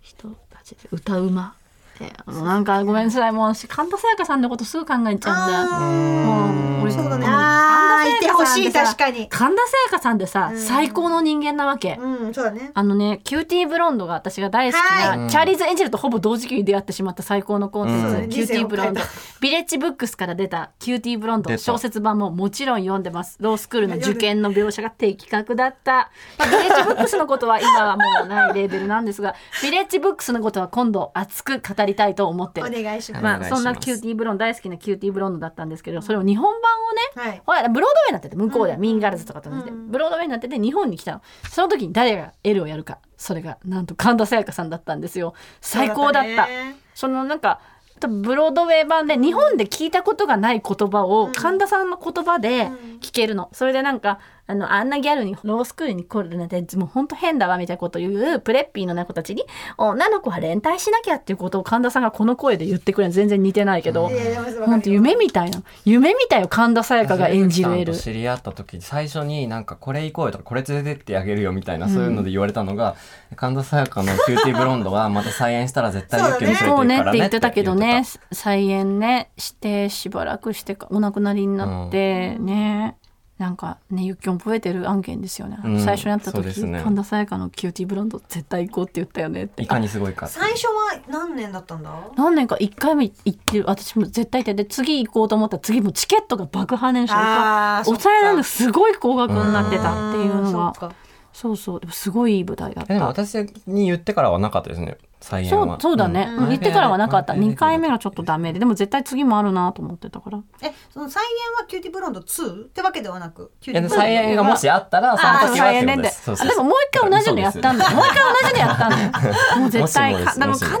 人たちで歌うまであのなんかごめんなさい。もう私神田沙也加さんのことすぐ考えちゃうんだ。もう俺そうだね。もあー神田沙也加さんってさいてほしい確かに。神田沙也加さんってさ、最高の人間なわけ、うんそうだね。あのね、キューティーブロンドが私が大好きはな、チャーリーズ・エンジェルとほぼ同時期に出会ってしまった最高のコンテンツ、うん。キューティーブロンド。人生をビレッジブックスから出たキューティーブロンド。出た。小説版ももちろん読んでます。ロースクールの受験の描写が的確だった、まあ、ビレッジブックスのことは今はもうないレーベルなんですがビレッジブックスのことは今度熱く語りたいと思っておる願いします、まあ、そんなキューティーブロンド大好きなキューティーブロンドだったんですけどそれを日本版をね、はい。ほらブロードウェイになってて向こうではミーンガールズとかと同じで、ブロードウェイになってて日本に来た。のその時に誰が L をやるか。それがなんと神田沙也加さんだったんですよ。最高だった。そうだったね。そのなんかブロードウェイ版で日本で聞いたことがない言葉を神田さんの言葉で聞けるの、それでなんかあのあんなギャルにロースクールに来るなんてもうほんと変だわみたいなことを言うプレッピーの子たちに女の子は連帯しなきゃっていうことを神田さんがこの声で言ってくれるの全然似てないけど、いやいやでもほんと夢みたいな夢みたいよ神田沙也加が演じる知り合った時最初になんかこれ行こうよとかこれ連れてってあげるよみたいな、そういうので言われたのが神田沙也加のキューティーブロンドはまた再演したら絶対ユッケに連れてそうねっ行くからねて言ってた。けどね再演ねしてしばらくしてかお亡くなりになってね、なんかねゆっきょん覚えてる案件ですよね、うん。最初に会った時、ね。神田沙也加のキューティーブロンド絶対行こうって言ったよね。ってたいかにすごいか最初は何年だったんだ？何年か？1回目行ってる私も絶対行ってで次行こうと思ったら次もチケットが爆破年あーそっか。抑えなんですごい高額になってたっていうのが。そうそう。でもすごいいい舞台だっえでもた私に言ってからはなかったですね再演は。そうそうだね、ん。言ってからはなかった。前編2回目がちょっとダメで。でも絶対次もあるなと思ってたから。えその再演はキューティーブロンド2ってわけではなくキューティーブロンド再演がもしあったらそのあ時はって再演で。ことです。でももう一回同じのやったんだ。よもう一回同じのやったんだ。よ もう絶対もしもですかでも神田さんが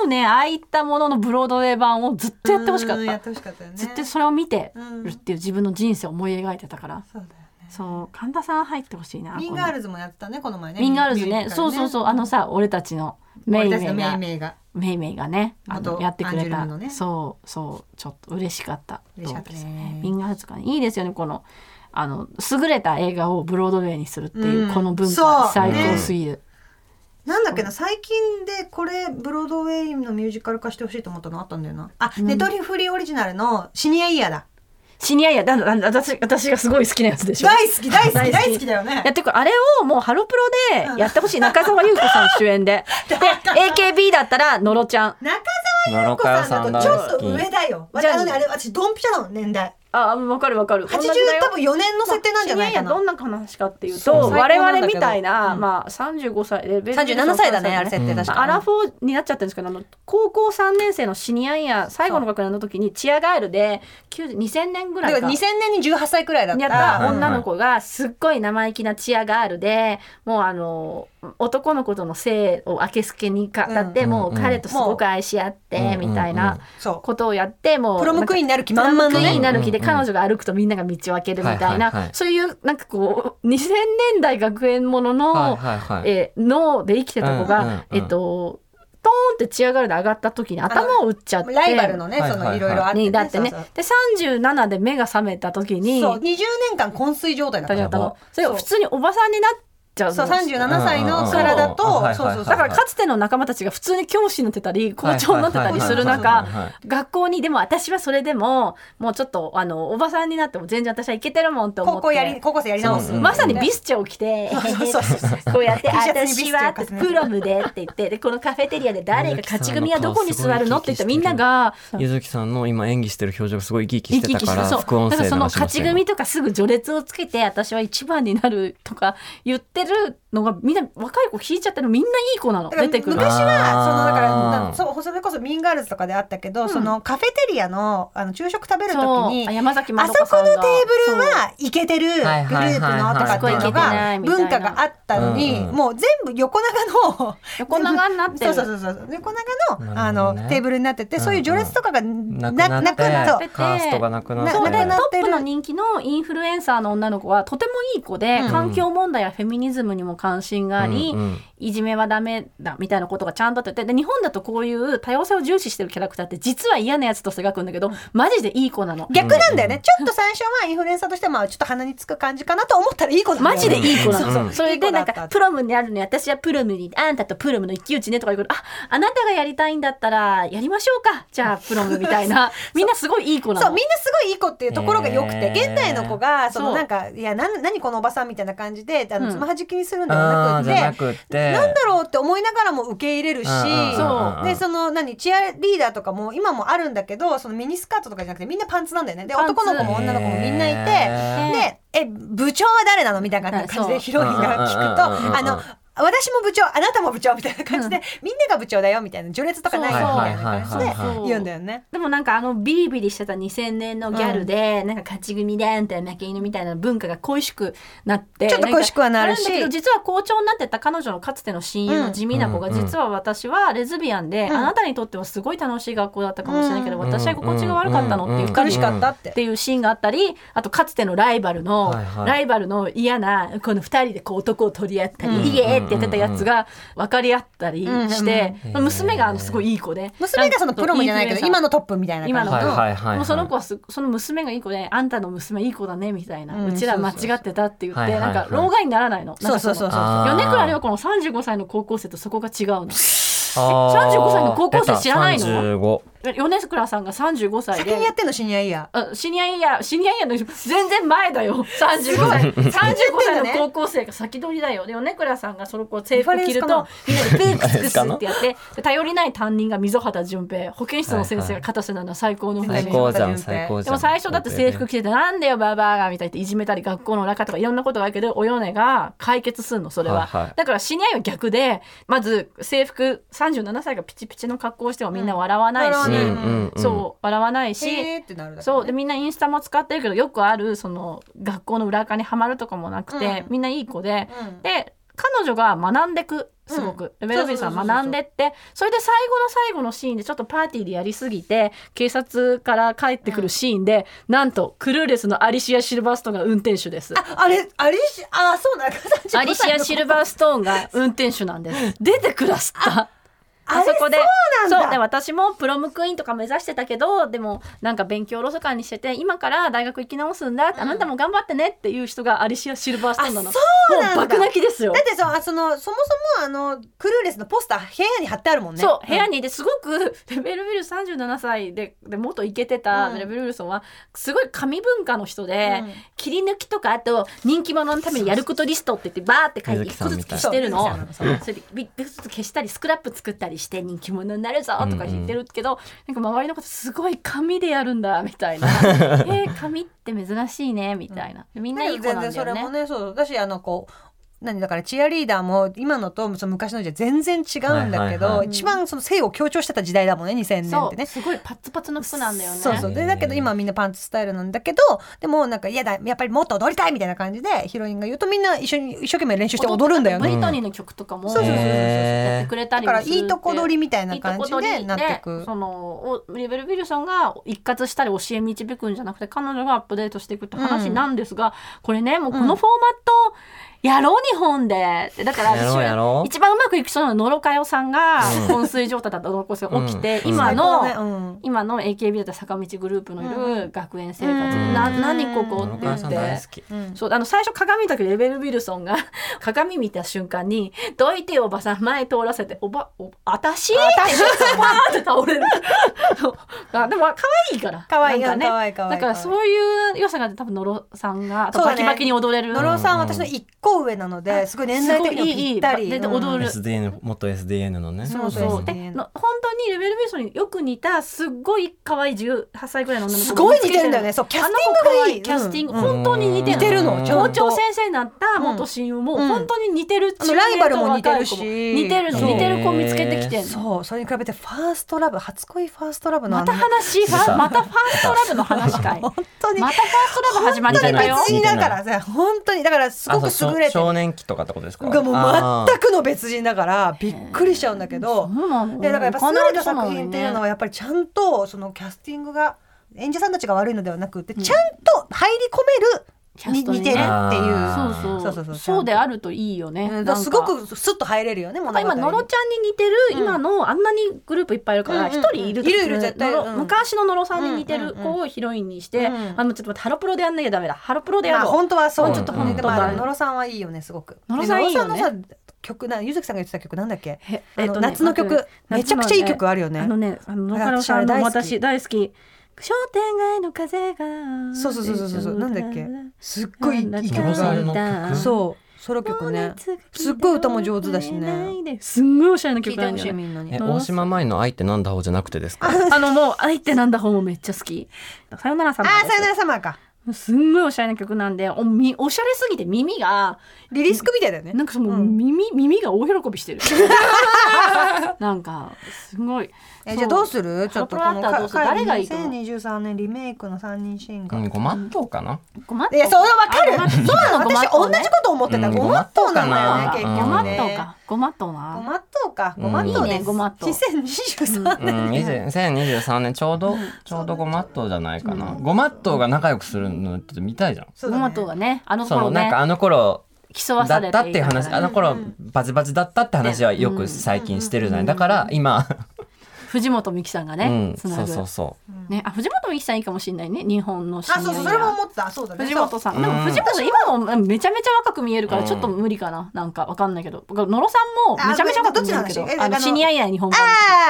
もうねああいったもののブロードウェイ版をずっとやってほしかったてほしかったよね。ずっとそれを見てるっていう自分の人生を思い描いてたから。そうだそう神田さん入ってほしいなミンガールズもやってたねこの前ね。ミンガールズね。ミュージカルそうそうそうあのさ俺たちのメイメイがメイがメイメイがねあの元やってくれた、ねそうそうちょっと嬉しかった嬉しかったですねミンガールズかねいいですよねこのあの優れた映画をブロードウェイにするっていう、うんこの文化最高すぎる、なんだっけな最近でこれブロードウェイのミュージカル化してほしいと思ったのあったんだよなあ、ネトリフリーオリジナルのシニアイヤーだシニアイヤーだだだ私私がすごい好きなやつでしょ。大好き大好き大好き。だよね。やってくあれをもうハロプロでやってほしい。中澤優子さん主演で。で AKB だったら野呂ちゃん。中野呂佳代さん澤優子さんだとちょっと上だよ。じゃあ私あのねあれ私ドンピシャだもん年代。あわかるわかる。80多分4年の設定なんじゃないかな、まあどんな話かっていうと我々みたいな、うん。まあ35歳レベル37歳だねあれ設定うん確か、アラフォーになっちゃってるんですけどあの高校3年生のシニアイヤー最後の学年の時にチアガールで90 2000年ぐらいか。2000年に18歳くらいだった。やっはいた女の子がすっごい生意気なチアガールでもうあの男の子との性をあけすけにかだって、うんもう彼とすごく愛し合って、うんみたいなそう。ことをやってもうプロムクイーンになる気プロム満々のね。クイーンになる気で彼女が歩くとみんなが道を開けるみたいないそういうなんかこう2000年代学園ものの、はいはいはい。えー脳で生きてた子が、えっとトーンってチアガールで上がった時に頭を打っちゃってライバルのね、そのいろいろあって、にだってね。で37で目が覚めた時にそう20年間昏睡状態だったそれが普通におばさんになっちゃうのそう37歳の体と、だからかつての仲間たちが普通に教師になってたり校長になってたりする中学校にでも私はそれでももうちょっとあのおばさんになっても全然私はいけてるもんって思って。高校やり高校生やり直す、まさにビスチャを着て、そうそうそうこうやって、私はプロムでって言って、で、このカフェテリアで誰が勝ち組はどこに座るの？って言ったらみんなが、ゆずきさんの今演技してる表情がすごい生き生きしてたからそう副音だからその勝ち組とかすぐ序列をつけて私は一番になるとか言ってるるのがみんな若い子引いちゃってるみんないい子なの。だから出てくる。昔はそのだからそうそれこそミンガールズとかであったけど、そのカフェテリアのあの昼食食べるとそう。きにあ山崎まあどそこのテーブルはイケてるグループのとかっていうのが文化があったのに、うんうんもう全部横長の横長になってる。そうそうそうそう。横長の,、あなるほどね。のテーブルになってて、そういう序列とかがなななくなってカーストがなくなって。なそうでトップの人気のインフルエンサーの女の子はとてもいい子で、うん。環境問題やフェミニズムにも関心があり、うんうん。いじめはダメだみたいなことがちゃんとあっててで日本だとこういう多様性を重視してるキャラクターって実は嫌なやつとして描くんだけどマジでいい子なの。逆なんだよね、ちょっと最初はインフルエンサーとしてはまあちょっと鼻につく感じかなと思ったらいい子だよマジでいい子なの。うんそう。それでなんかプロムにあるのに私はプロムにあんたとプロムの一騎打ちねとか言うからああなたがやりたいんだったらやりましょうか。じゃあプロムみたいな。みんなすごいいい子なの。そうみんなすごいいい子っていうところが良くて、へー。現代の子がそのなんかいやなん何このおばさんみたいな感じであうん。のつまはじきにするんではなくて、なくって。なんだろうって思いながらも受け入れるし、そう。でその何チアリーダーとかも今もあるんだけどそのミニスカートとかじゃなくてみんなパンツなんだよね。で男の子も女の子もみんないて。でえ部長は誰なの？みたいな感じはいでヒロインが聞くとあの私も部長あなたも部長みたいな感じで、みんなが部長だよみたいな序列とかないよみたいな感じで言うんだよね。でもなんかあのビリビリしてた2000年のギャルで、なんか勝ち組でみたいな負け犬みたいな文化が恋しくなってちょっと恋しくはなるし。だけど実は校長になってた彼女のかつての親友の地味な子が、うん。うん実は私はレズビアンで、ん。あなたにとってはすごい楽しい学校だったかもしれないけど、うん。私は心地が悪かったのって言ったり苦しかったって。っ。ていうシーンがあったりあとかつてのライバルの、はいはい。ライバルの嫌なこの二人でこう男を取り合ったり「うん。いえ!」ってやってたやつが分かり合ったりして、うんうん。娘があのすごいいい子で。娘がそのプロもじゃないけど今ののトップみたいな今の。はいはいはいはい。もうその子はすその娘がいい子であんたの娘いい子だねみたいな、ううんちら間違ってたって言って、なんか老害にならないの。そうそうそうそう米倉涼子の35歳の高校生とそこが違うの。あー35歳の高校生知らないの？出た35米倉さんが35歳で。先にやってんのシニアイヤあシニアイヤーシニアイヤーの全然前だよ。35歳。35歳の高校生が先取りだよ。で米倉さんがその子制服着るとみんなでプークスクスってやって で頼りない担任が溝端淳平。保健室の先生が片瀬なのは最高の最高じゃん。最高じゃん。でも最初だって制服着ててなんだよバーバーがみたいっていじめたり学校の中とかいろんなことがあるけどお米が解決するのそれは、はいはい。だからシニアは逆でまず制服37歳がピチピチの格好をしてもみんな笑わないし、うんそう笑わないし、そう。でみんなインスタも使ってるけどよくあるその学校の裏垢にはまるとかもなくて、うん。みんないい子で、うん。で彼女が学んでくすごく、うん。ベルビーさん学んでってそれで最後の最後のシーンでちょっとパーティーでやりすぎて警察から帰ってくるシーンで、なんとクルーレスのアリシア・シルバーストーンが運転手です。ああれあれしあそうなんだアリシア・シルバーストーンが運転手なんです。出てくださった。あそこで。そうなんだ。そう。で私もプロムクイーンとか目指してたけどでもなんか勉強をおろそかにしてて今から大学行き直すんだ。って、あなたも頑張ってねっていう人がアリシア・シルバーストーンなの。あそうなんだ。もう爆泣きですよ。だってそそのそもそもあのクルーレスのポスター部屋に貼ってあるもんね。そう部屋ににですごく レベルビル37歳でで元イケてたうん。レベルビルソンはすごい紙文化の人で、うん。切り抜きとかあと人気者のためにやることリストって言ってバーって書いて一個ずつ消してるの。それでビッグずつ消したりスクラップ作ったりして人気者になるぞとか言ってるけど、なんか周りのことすごい紙でやるんだみたいな。えー、紙って珍しいねみたいな。みんないい子なんだ全然それもよね。ねそうだしあのこう何だからチアリーダーも今のとその昔のじゃ全然違うんだけど、はいはいはい。一番その性を強調してた時代だもんね2000年ってね。すごいパツパツの服なんだよね。そうそうでだけど今みんなパンツスタイルなんだけどでもなんか嫌だやっぱりもっと踊りたいみたいな感じでヒロインが言うとみんな一緒に一生懸命練習して踊るんだよね。ブリトニーの曲とかもそうそうそうそうやってくれたりだからもするって。いいとこ取りみたいな感じでなってく。そのおリベル・ウィルソンが一括したり教え導くんじゃなくて彼女がアップデートしていくって話なんですが、これねもうこのフォーマットやろう日本で。だから一番うまくいきそうなの野呂佳代さんが昏睡状態だった野呂佳代さんが起きて、うん。今の、今の AKB だった坂道グループのいる学園生活、な何ここって言って。き。そうあの最初鏡見たけどレベル・ウィルソンが鏡見た瞬間に「どいてよおばさん前通らせておばおあたし?」ってバーって倒れる。あでも可愛いから。可愛いかね。だからそういう良さが多分野呂さんがバキバキに踊れる。野呂さん私の一個上なのですごい年代的にもぴったり。いいいい踊る。SDN 元 SDN のね。そうそう。での本当にレベル・ウィルソンによく似たすっごい可愛い18歳ぐらいの女の子すごい似てるんだよね。そうキャスティングがいい。あの子可愛キャスティング、うん本当に似てる似てるの。校長先生になった元親友もうん。本当に似てるライバルも似てるし。似てる似てる子見つけてきてそう。それに比べてファーストラブ初恋ファーストラブのあまの。た話ファまたファーストラブの話かい。本当に。またファーストラブ始まっちゃったよ。別人だからさ本当に。だからすごく優れて少年期とかってことですか？がもう全くの別人だからびっくりしちゃうんだけどそうなのいやだからやっぱ優れた作品っていうのははやっぱりちゃんとそのキャスティングが演者さんたちが悪いのではなくてちゃんと入り込めるキャストに似てるっていう。そうそう。そうそうそう。そうであるといいよね、うん。すごくスッと入れるよね今野呂ちゃんに似てる、今のあんなにグループいっぱいいるからうんうん一人いる、いるいる絶対。うん。昔の野呂さんに似てるうんうん子をヒロインにして、うん。あのちょっと待ってハロプロでやんなきゃダメだ。ハロプロでやまあろう、本当はそうちょっと本当さんはいいよねすごく。野呂さんいいよね。で野呂さんのさ曲なゆずきさんが言ってた曲なんだっけ？へあの夏の曲。めちゃくちゃいい曲あるよね。あのねあの野呂さんの私あれ大好き。私大好き商店街の風がそうそうそうそうそう。な。んだっけ？すっごいいい曲が。曲そう。ソロ曲ね。すっごい歌も上手だしねすんごいおしゃれな曲なんだよ大島舞の愛ってなんだ方じゃなくてですか？あのもう愛ってなんだ方もめっちゃ好き。さよならさまあーさよならサマーか。すんごいおしゃれな曲なんでおみおしゃれすぎて耳がリリースクみたいだよね。なんかその耳、耳が大喜びしてる。なんかすごいえじゃあどうする？ちょっとこの誰がいいと思う？2023年リメイクの三人シンガー。うんごまっとうかな。ごまっいやそうわかる。あごまっとう。そうなのごまっ私同とうね。じこと思ってた。うんごまっとうなんだよねご結ごまっ局ねとうか。ごまっとうごなまっとうか。うん。ごまっとうですねごまっとう。2023うん年2023年ちょうどちょうどごまっとうじゃないかな。ごまっとうが仲良くするのって見たいじゃん。そうだね。ごまっとうがねあのそ頃ね。のなんかあの頃競わだっされてたっていう話あの頃バチバチだったって話はよく最近してるじゃない。だから今藤本美貴さんがねうん。つなぐ。そうそうそう。ねあ藤本美貴さんいいかもしれないね日本のシニアあそうそうそれも思ってた。そうだね。藤本さん。でもうん。藤本さん今もめちゃめちゃ若く見えるからうん。ちょっと無理かな。なんかわかんないけど。野呂さんもめちゃめちゃ若く見えるけどあどっちのシニアイヤー日本版あ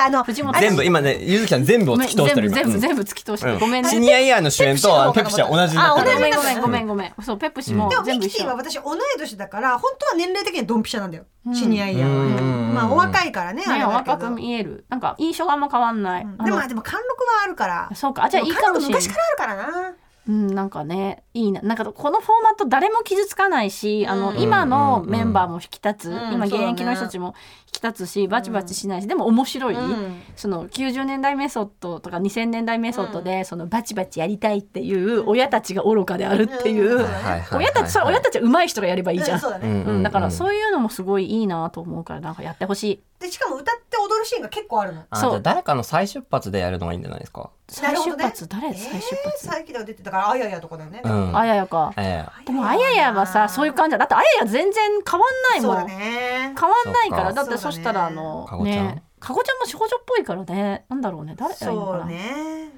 ああの藤本全部今ねゆずきさん全部を突き通してる今。全部全部突き通してうん。ごめんね。シニアイヤーの主演とペプシは同じになあってるごめんごめん。ごめんごめん。そうペプシもでもミ全部一緒。キティは私同い年だから本当は年齢的にはドンピシャなんだよ。シニアイヤーうん。はまあお若いからねあれね若く見える。なんか印象があんま変わんない。あのでもでも貫禄はあるから。そうか。あじゃあいいかもしれない昔からあるからな。うん、なんかねいいな。なんかこのフォーマット誰も傷つかないし、あのうん今のメンバーも引き立つ、うん今現役の人たちも引き立つしバチバチしないし、でも面白い、うん。その90年代メソッドとか2000年代メソッドで、そのバチバチやりたいっていう親たちが愚かであるっていう、親たちそれ親たちは上手い人がやればいいじゃん。うんそうだね。うんうん、だからそういうのもすごいいいなと思うからなんかやってほしいでしかも歌って踊るシーンが結構あるの。そう。あじゃあ誰かの再出発でやるのがいいんじゃないですか？再出なる発、誰再出えー発、最近では出てたからあややとかだよね。うん。あややか。えでもあややはさそういう感じだだってあやや全然変わんないもん。そうだね。変わんないから。そっか。だってそしたらあのかごちゃん。ねかごちゃんも少女っぽいからね。なんだろうね。誰がいいのかそうな、ね。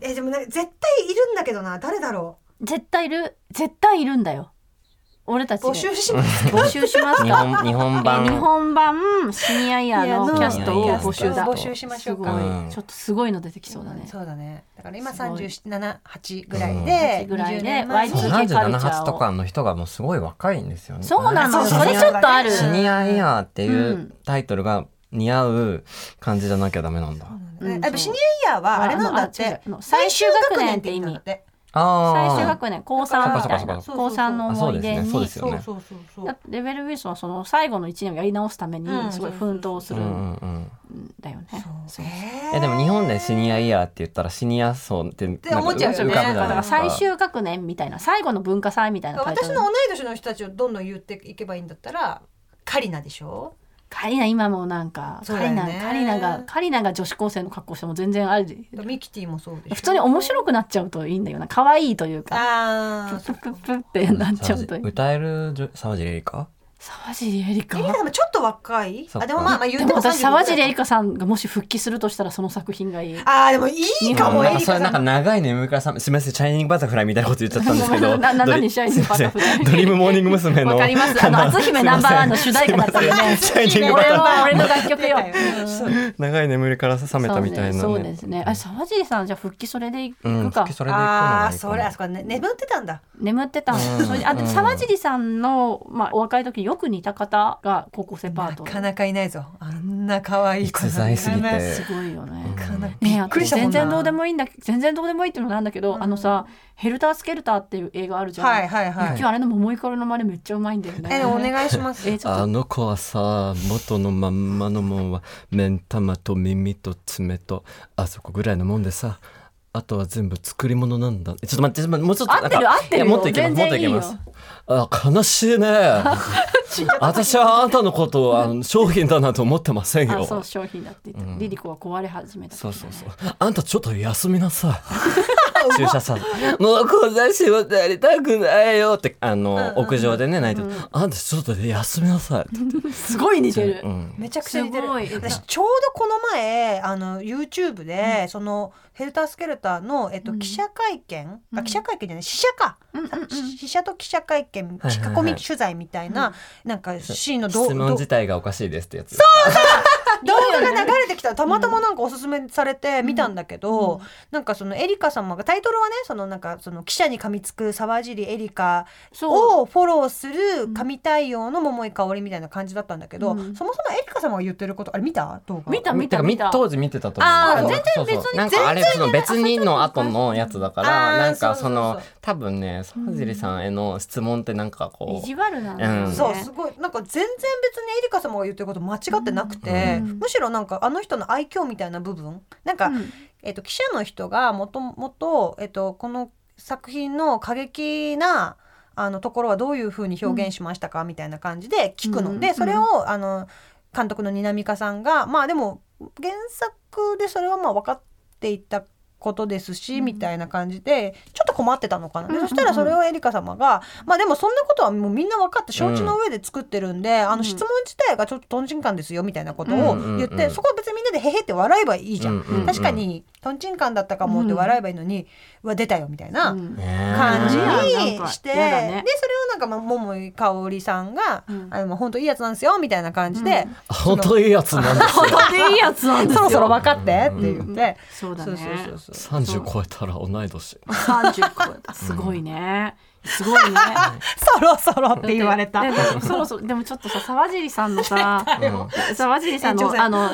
えでもなんか絶対いるんだけどな。誰だろ絶対いる。絶対いるんだよ俺たちう募集します募集します日か本日本えー版日本版シニアイヤーのキャストを募集だ。募集しましょうか。ちょっとすごいの出てきそうだね。そうだね。だから今三すごい。十七八ぐらいうん。でぐらいで20年前の Y2K カルチャーを。37とかの人がもうすごい若いんですよね。そうなの。それちょっとある。シニアイヤーっていううん。タイトルが似合う感じじゃなきゃダメなんだ。うんやっぱシニアイヤーはあれなんだって。最終学年って意味最終学年高三みたいな。高三の思い出に。レベルウィルソンはその最後の1年をやり直すためうんにすごい奮闘するうん。だよね。そうええでも日本でシニアイヤーって言ったらシニア層って思っちゃうよね。だからないですか。最終学年みたいな最後の文化祭みたいな私の同い年の人たちをどんどん言っていけばいいんだったらカリナでしょカリナ今もなんか、カリナカリナがカリナが女子高生の格好しても全然あるミキティもそうで普通に面白くなっちゃうといいんだよな。可愛いというか。プップップッってなっちゃうといい。歌える女沢尻エリカ沢尻エリカ？エリカでもちょっと若い？そっか。あでもまあまあ言でもっても私沢尻エリカカさんがもし復帰するとしたらその作品がいい。あーでもいいかもエなんかそれなん。かリカさん長い眠りからさすみませんチャイニングバタフライみたいなこと言っちゃったんですけど。ななドリ何シャイニングバタフライ？すいませんドリームモーニング娘。の。わかります。あの篤姫ナンバーワンの主題歌だったよね。チャイニングバ俺タフライ。は俺の楽曲よ長い眠りから覚めたみたいなそうねですね。あ沢尻さんじゃあ復帰それでいくうんか、復帰それで行くのあがいいかも。あそれあそこね眠ってたんだ。眠ってたあでうん。沢尻さんの、まあ、お若い時によく似た方が高校生パート。なかなかいないぞ。あんな可愛い子すぎて。すごいよね。ねびっくりしたもんな。全然どうでもいいんだ全然どうでもいいっていうのなんだけど、あのさ「ヘルタースケルター」っていう映画あるじゃん。はいはいはい。今日あれの桃井かおりの真似めっちゃうまいんだよね。えでもお願いします。えちょっと。あの子はさ元のまんまのもんは目ん玉と耳と爪とあそこぐらいのもんでさあとは全部作り物なんだ。ちょっと待ってもうちょっと合ってる合ってるよ。いやもっといけますもっといけます。あ悲しいね。私はあんたのことをあの商品だなと思ってませんよ。あそう商品だって言って、リリコは壊れ始めた、そうそうそう。あんたちょっと休みなさい 注射さもうこんな仕事やりたくないよってあの、屋上でね泣いてて、あんたちょっと休みなさいって。言って、すごい似てる。うん。めちゃくちゃ似てる。私ちょうどこの前あの YouTube で、そのヘルタースケルターの、えっと、記者会見、あ記者会見じゃない試写か、試写と記者会見はいはい聞き込み取材みたいな、なんかシーンのど質問ど自体がおかしいですってやつ 動画が流れてきたたまたまなんかおすすめされて見たんだけど、なんかそのエリカ様がタイトルはねそのなんかその記者に噛みつく沢尻エリカそう。をフォローする神対応の桃井かおりみたいな感じだったんだけど、うん。そもそもエリカ様が言ってることあれ見た？動画見た見た見た。当時見てたと思う。あ全そうそう。なんかあれその別にの後のやつだからなんかそうそうそう。その多分ね沢尻さんへの質問ってなんかこ意地悪なんだよね。うんそうすごい。なんか全然別にエリカ様が言ってること間違ってなくて、うんむしろなんかあの人の愛嬌みたいな部分？なんか、うん。えっと記者の人がもともと、えっとこの作品の過激なあのところはどういうふうに表現しましたか、みたいな感じで聞くの、うん。でそれをあの監督の南香さんがまあでも原作でそれはまあ分かっていたことですし、みたいな感じでちょっと困ってたのかな、でそしたらそれをエリカ様がまあでもそんなことはもうみんな分かって承知の上で作ってるんで、あの質問自体がちょっととんちんカンですよみたいなことを言って、そこは別にみんなでへへって笑えばいいじゃん。確かにとんちんカンだったかもって笑えばいいのに、うわ出たよみたいな。感じうんにして、でそれをなんかまあ桃井かおりさんが、うんあのまあ本当いいやつなんですよみたいな感じで、本当いいやつなんですよ本当に いいやつなんですよ。そろそろ分かってって言って、そうだね。そうそうそうそう30超えたら同い年三十超えた。すごいね。すごいね。そろそろって言われた。ででもそろそろでもちょっとさ沢尻さんのさ うん沢尻さんのあの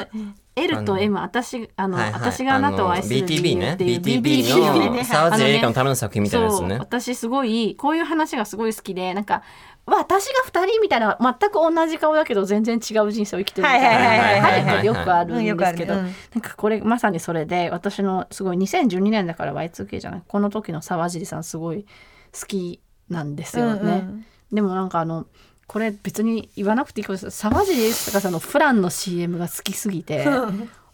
L と M 私あのはいはい私があなたを愛する BTB ね BTB の沢尻エリカのあための作品みたいなやつね私すごいこういう話がすごい好きでなんか私が2人みたいな全く同じ顔だけど全然違う人生を生きてるみたいなはいはいはいはいはいよくあるうんですけど、なんかこれまさにそれで私のすごい2012年だから Y2K じゃないこの時の沢尻さんすごい好きなんですよね。うんうんでもなんかあのこれ別に言わなくていいかもしれない沢尻エリカさんのフランの CM が好きすぎて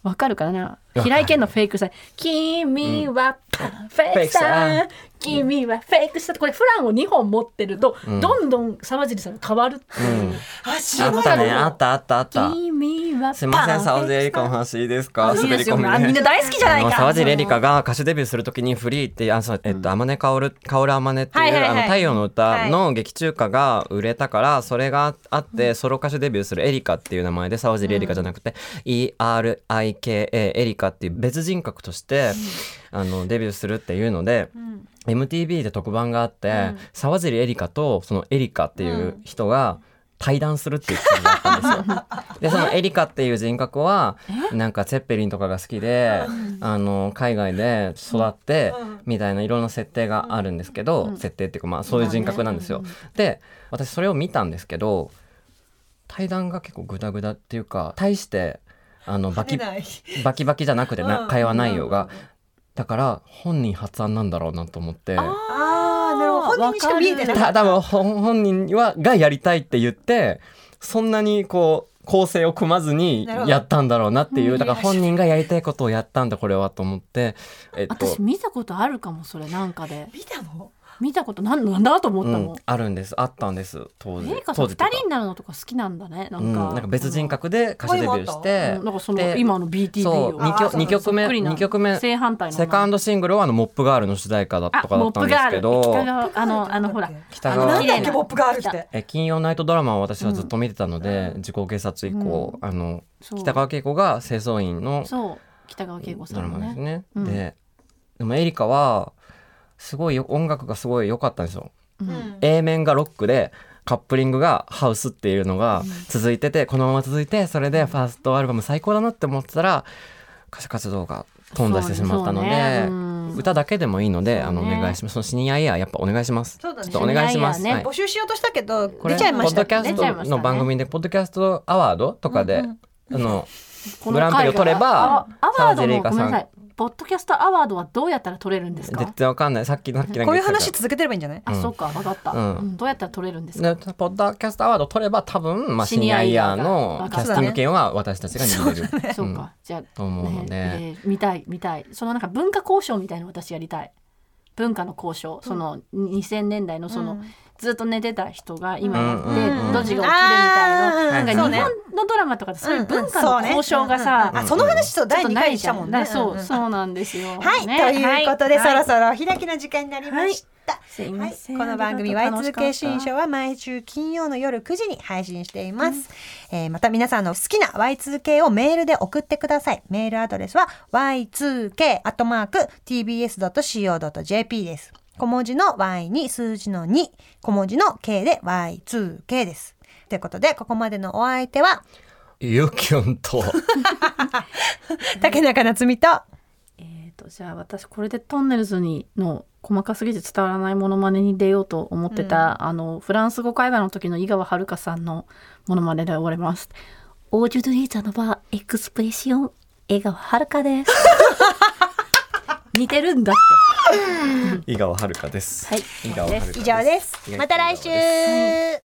わかるかな？平井堅のフェイクさ「君はフェクトさ君はフェイクさ」これフランを2本持ってると、どんどん沢尻さんが変わるっていう。うん。あった。ね。あったあったあった。君はすいません沢尻エリカのの話いいですか？滑り込みでみんな大好きじゃないか。沢尻エリカが歌手デビューするときにフリーってあそうえっと天音薫薫天音ってはいうあの太陽の歌の劇中歌が売れたからそれがあってソロ歌手デビューするエリカっていう名前で沢尻エリカじゃなくて ERIKA エリカっていう別人格としてあのデビューするっていうので MTV で特番があって沢尻エリカとそのエリカっていう人が対談するっていう企画があったんですよ。でそのエリカっていう人格はなんかツェッペリンとかが好きで、あの海外で育ってみたいないろんな設定があるんですけど、設定っていうかまあそういう人格なんですよ。で私それを見たんですけど対談が結構グダグダっていうか対してあのバキバキバキじゃなくてうなん。会話内容が。だから本人発案なんだろうなと思って。あ本人にしか見えてない。た多分本本人はがやりたいって言ってそんなにこう構成を組まずにやったんだろうなっていうだから本人がやりたいことをやったんだこれはと思ってえっと。私見たことあるかもそれなんかで。見たの？見たことなんなんだと思ったもんうん、あるんです。あったんです。当時。エリカさん二当時とか。人になるのとか好きなんだね。なうん。ん、か、なんか別人格で歌手デビューして、うん。なんかそので今の BTV そうを2曲二曲目二曲目正反対のセカンドシングルはあのモップガールの主題歌だとかだったんですけど。北川あのあのほら。北川。なんだっけポップガールって。え金曜ナイトドラマを私はずっと見てたので、自己警察以降、あの北川景子が清掃員のそう。北川景子さドラんのねマですね。うん。ででもエリカはすごいよ音楽がすごい良かったんですよ。うん。A 面がロックでカップリングがハウスっていうのが続いてて、このまま続いてそれでファーストアルバム最高だなって思ってたら歌手活動が飛んだしてしまったので、ね。うん。歌だけでもいいので、あのお願いします。そのシニアイヤーやっぱお願いします。ね。ちょっとお願いします、ねはい。募集しようとしたけど出ちゃいましたポッドキャストの番組でポッドキャストアワードとかで、あのこのグランプリを取ればあアワード沢尻エリカさんポッドキャストアワードはどうやったら取れるんですか？絶対わかんない。さっきさっきなんかこういう話続けてればいいんじゃない？あ、そうか分かった、うん。うんどうやったら取れるんですか？でポッドキャストアワード取れば多分、まあ、シニアイヤーのキャスティング権は私たちが握れる、そうか、じゃあと思うので、ねえー見たい見たい。そのなんか文化交渉みたいなの私やりたい。文化の交渉。その2000年代のその、ずっと寝てた人が今やって、うんうん。うんドジが起きるみたいな,、なんか日本のドラマとかでそういう文化の交渉がさ、その話と第2回したもんね。そう、うんうん。そうなんですよ。はい、ね。ということで、はい。そろそろお開きの時間になりました。すいません。はい、この番組ありがとう楽しかった Y2K 新書は毎週金曜の夜9時に配信しています、えーまた皆さんの好きな Y2K をメールで送ってください。メールアドレスは y2k.tbs.co.jp です小文字の Y に数字の2小文字の K で Y2K ですということでここまでのお相手は？ゆきょんと竹中夏実とえーとじゃあ私これでトンネルズにの細かすぎて伝わらないモノマネに出ようと思ってた、あのフランス語会話の時の井川遥さんのモノマネで終わります。オージュドリーザのバーエクスプレッション井川遥です。似てるんだって。井川遥です。はい井川遥です。以上ですまた来週